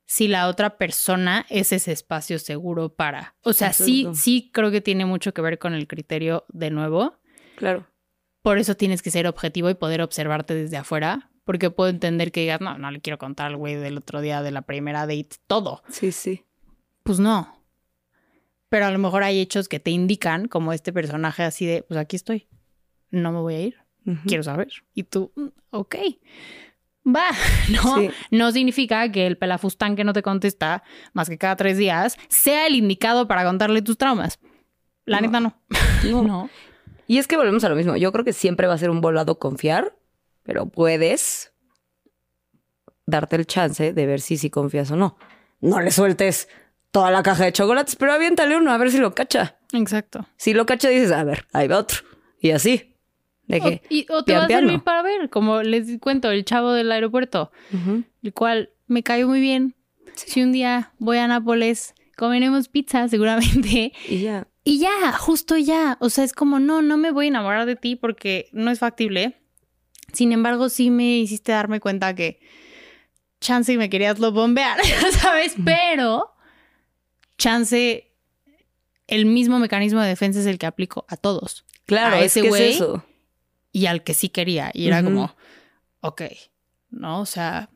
S1: si la otra persona es ese espacio seguro para. O sea, sí, sí creo que tiene mucho que ver con el criterio de nuevo.
S2: Claro.
S1: Por eso tienes que ser objetivo y poder observarte desde afuera. Porque puedo entender que digas, no, no le quiero contar al güey del otro día de la primera date todo.
S2: Sí, sí.
S1: Pues no pero a lo mejor hay hechos que te indican, como este personaje así de, pues aquí estoy, no me voy a ir, quiero saber. Y tú, mm, ok, va, no, no significa que el pelafustán que no te contesta más que cada tres días sea el indicado para contarle tus traumas. La neta no. no.
S2: Y es que volvemos a lo mismo. Yo creo que siempre va a ser un volado confiar, pero puedes darte el chance de ver si sí confías o no. No le sueltes toda la caja de chocolates, pero aviéntale uno a ver si lo cacha.
S1: Exacto.
S2: Si lo cacha, dices, a ver, ahí va otro. Y así. De
S1: que, o, y, te va a servir para ver, como les cuento, el chavo del aeropuerto, el cual me cayó muy bien. Si un día voy a Nápoles, comeremos pizza seguramente.
S2: Y ya.
S1: Y ya, justo ya. O sea, es como, no, no me voy a enamorar de ti porque no es factible. Sin embargo, sí me hiciste darme cuenta que chance y me querías lo bombear, ¿sabes? Pero chance el mismo mecanismo de defensa es el que aplico a todos.
S2: Claro, a ese güey
S1: y al que sí quería. Y era como, ok, ¿no? O sea,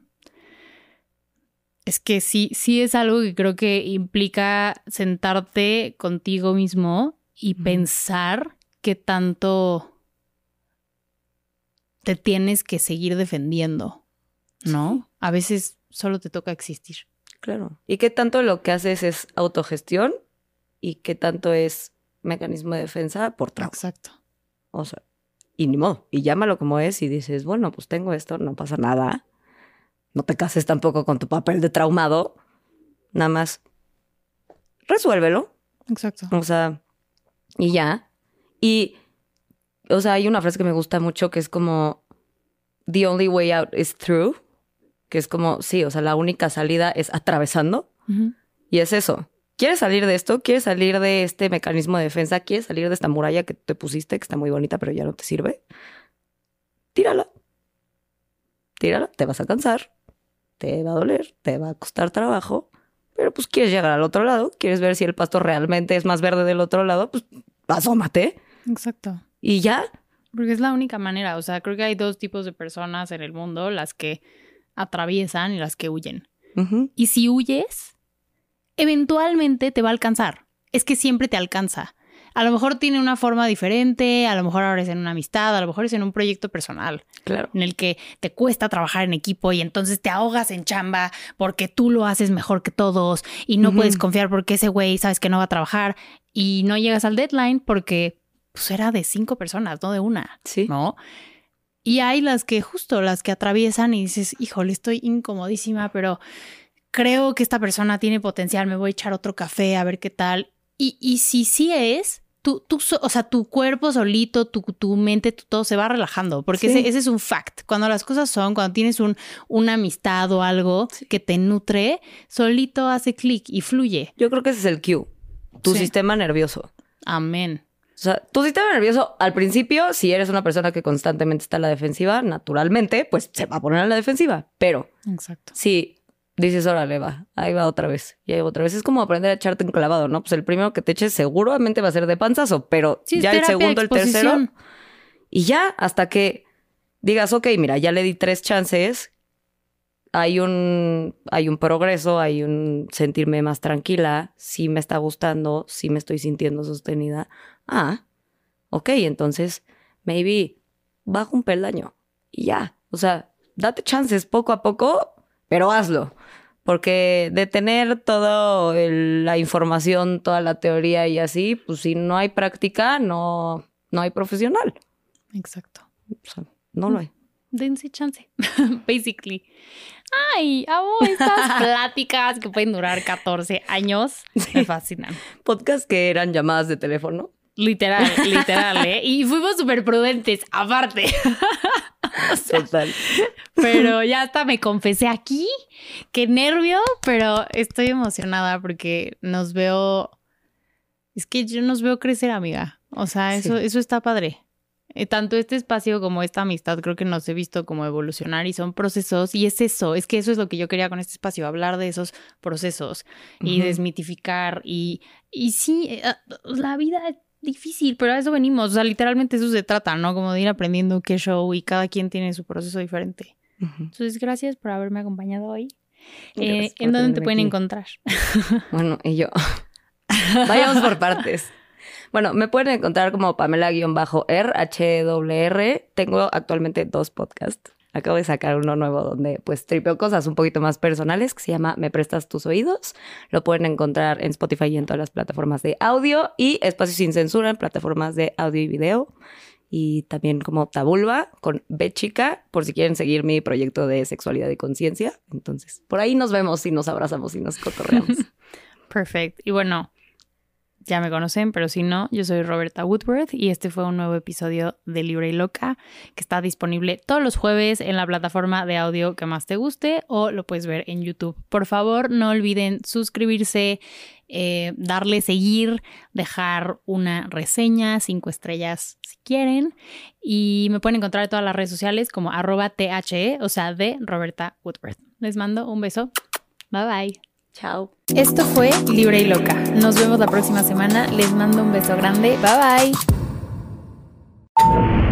S1: es que sí, sí es algo que creo que implica sentarte contigo mismo y pensar qué tanto te tienes que seguir defendiendo, ¿no? A veces solo te toca existir.
S2: Claro. ¿Y qué tanto lo que haces es autogestión y qué tanto es mecanismo de defensa por trauma?
S1: Exacto.
S2: O sea, y ni modo. Y llámalo como es y dices, bueno, pues tengo esto, no pasa nada. No te cases tampoco con tu papel de traumado. Nada más resuélvelo.
S1: Exacto.
S2: O sea, y ya. Y, o sea, hay una frase que me gusta mucho que es como, the only way out is through que es como, sí, o sea, la única salida es atravesando. Y es eso. ¿Quieres salir de esto? ¿Quieres salir de este mecanismo de defensa? ¿Quieres salir de esta muralla que te pusiste, que está muy bonita, pero ya no te sirve? Tírala. Tírala, te vas a cansar, te va a doler, te va a costar trabajo, pero pues quieres llegar al otro lado, quieres ver si el pasto realmente es más verde del otro lado, pues asómate.
S1: Exacto.
S2: Y ya.
S1: Porque es la única manera, o sea, creo que hay dos tipos de personas en el mundo, las que atraviesan y las que huyen. Y si huyes, eventualmente te va a alcanzar. Es que siempre te alcanza. A lo mejor tiene una forma diferente, a lo mejor ahora es en una amistad, a lo mejor es en un proyecto personal.
S2: Claro.
S1: En el que te cuesta trabajar en equipo y entonces te ahogas en chamba porque tú lo haces mejor que todos y no puedes confiar porque ese güey sabes que no va a trabajar y no llegas al deadline porque pues, era de cinco personas, no de una.
S2: Sí.
S1: ¿No? Y hay las que justo, las que atraviesan y dices, híjole, estoy incomodísima, pero creo que esta persona tiene potencial, me voy a echar otro café a ver qué tal. Y, y si sí es, tú, tú, o sea, tu cuerpo solito, tu, tu mente, todo se va relajando, porque ese, es un fact. Cuando las cosas son, cuando tienes un, una amistad o algo que te nutre, solito hace clic y fluye.
S2: Yo creo que ese es el cue, tu sistema nervioso.
S1: Amén.
S2: O sea, tu sistema nervioso al principio, si eres una persona que constantemente está en la defensiva, naturalmente, pues se va a poner en la defensiva. Pero
S1: Exacto.
S2: si dices, órale, va, ahí va otra vez, y ahí va otra vez. Es como aprender a echarte un clavado, ¿no? Pues el primero que te eches seguramente va a ser de panzazo, pero ya el segundo, el tercero, y ya hasta que digas, ok, mira, ya le di tres chances, hay un, hay un progreso, hay un sentirme más tranquila, sí me está gustando, sí me estoy sintiendo sostenida. Ah, ok, entonces, maybe bajo un peldaño y ya. O sea, date chances poco a poco, pero hazlo. Porque de tener toda la información, toda la teoría y así, pues si no hay práctica, no, no hay profesional.
S1: Exacto.
S2: no lo hay.
S1: Dense chance, basically. Ay, amo estas pláticas que pueden durar 14 años. Me fascinan.
S2: Podcast que eran llamadas de teléfono.
S1: Literal, literal, ¿eh? Y fuimos súper prudentes, aparte.
S2: Total.
S1: Pero ya hasta me confesé aquí. Qué nervio, pero estoy emocionada porque nos veo. Es que yo nos veo crecer, amiga. O sea, eso, eso está padre. Eh, tanto este espacio como esta amistad creo que nos he visto como evolucionar y son procesos y es eso, es que eso es lo que yo quería con este espacio, hablar de esos procesos y desmitificar y, y sí, eh, ah, la vida difícil, pero a eso venimos. O sea, literalmente eso se trata, ¿no? Como de ir aprendiendo qué show y cada quien tiene su proceso diferente. Entonces, gracias por haberme acompañado hoy. Eh, ¿En dónde te pueden encontrar?
S2: Bueno, y yo. Vayamos por partes. Bueno, me pueden encontrar como Pamela-R, H-W-R. Tengo actualmente dos podcasts. Acabo de sacar uno nuevo donde pues tripeo cosas un poquito más personales que se llama Me prestas tus oídos. Lo pueden encontrar en Spotify y en todas las plataformas de audio y Espacio sin censura en plataformas de audio y video. Y también como Tabulba con B chica por si quieren seguir mi proyecto de sexualidad y conciencia. Entonces, por ahí nos vemos y nos abrazamos y nos cotorreamos.
S1: Perfecto. Y bueno, ya me conocen, pero si no, yo soy Roberta Woodworth y este fue un nuevo episodio de Libre y Loca que está disponible todos los jueves en la plataforma de audio que más te guste o lo puedes ver en YouTube. Por favor, no olviden suscribirse, eh, darle seguir, dejar una reseña, cinco estrellas si quieren. Y me pueden encontrar en todas las redes sociales como arroba THE, o sea, de Roberta Woodworth. Les mando un beso. Bye bye.
S2: Chao.
S1: Esto fue Libre y Loca. Nos vemos la próxima semana. Les mando un beso grande. Bye bye.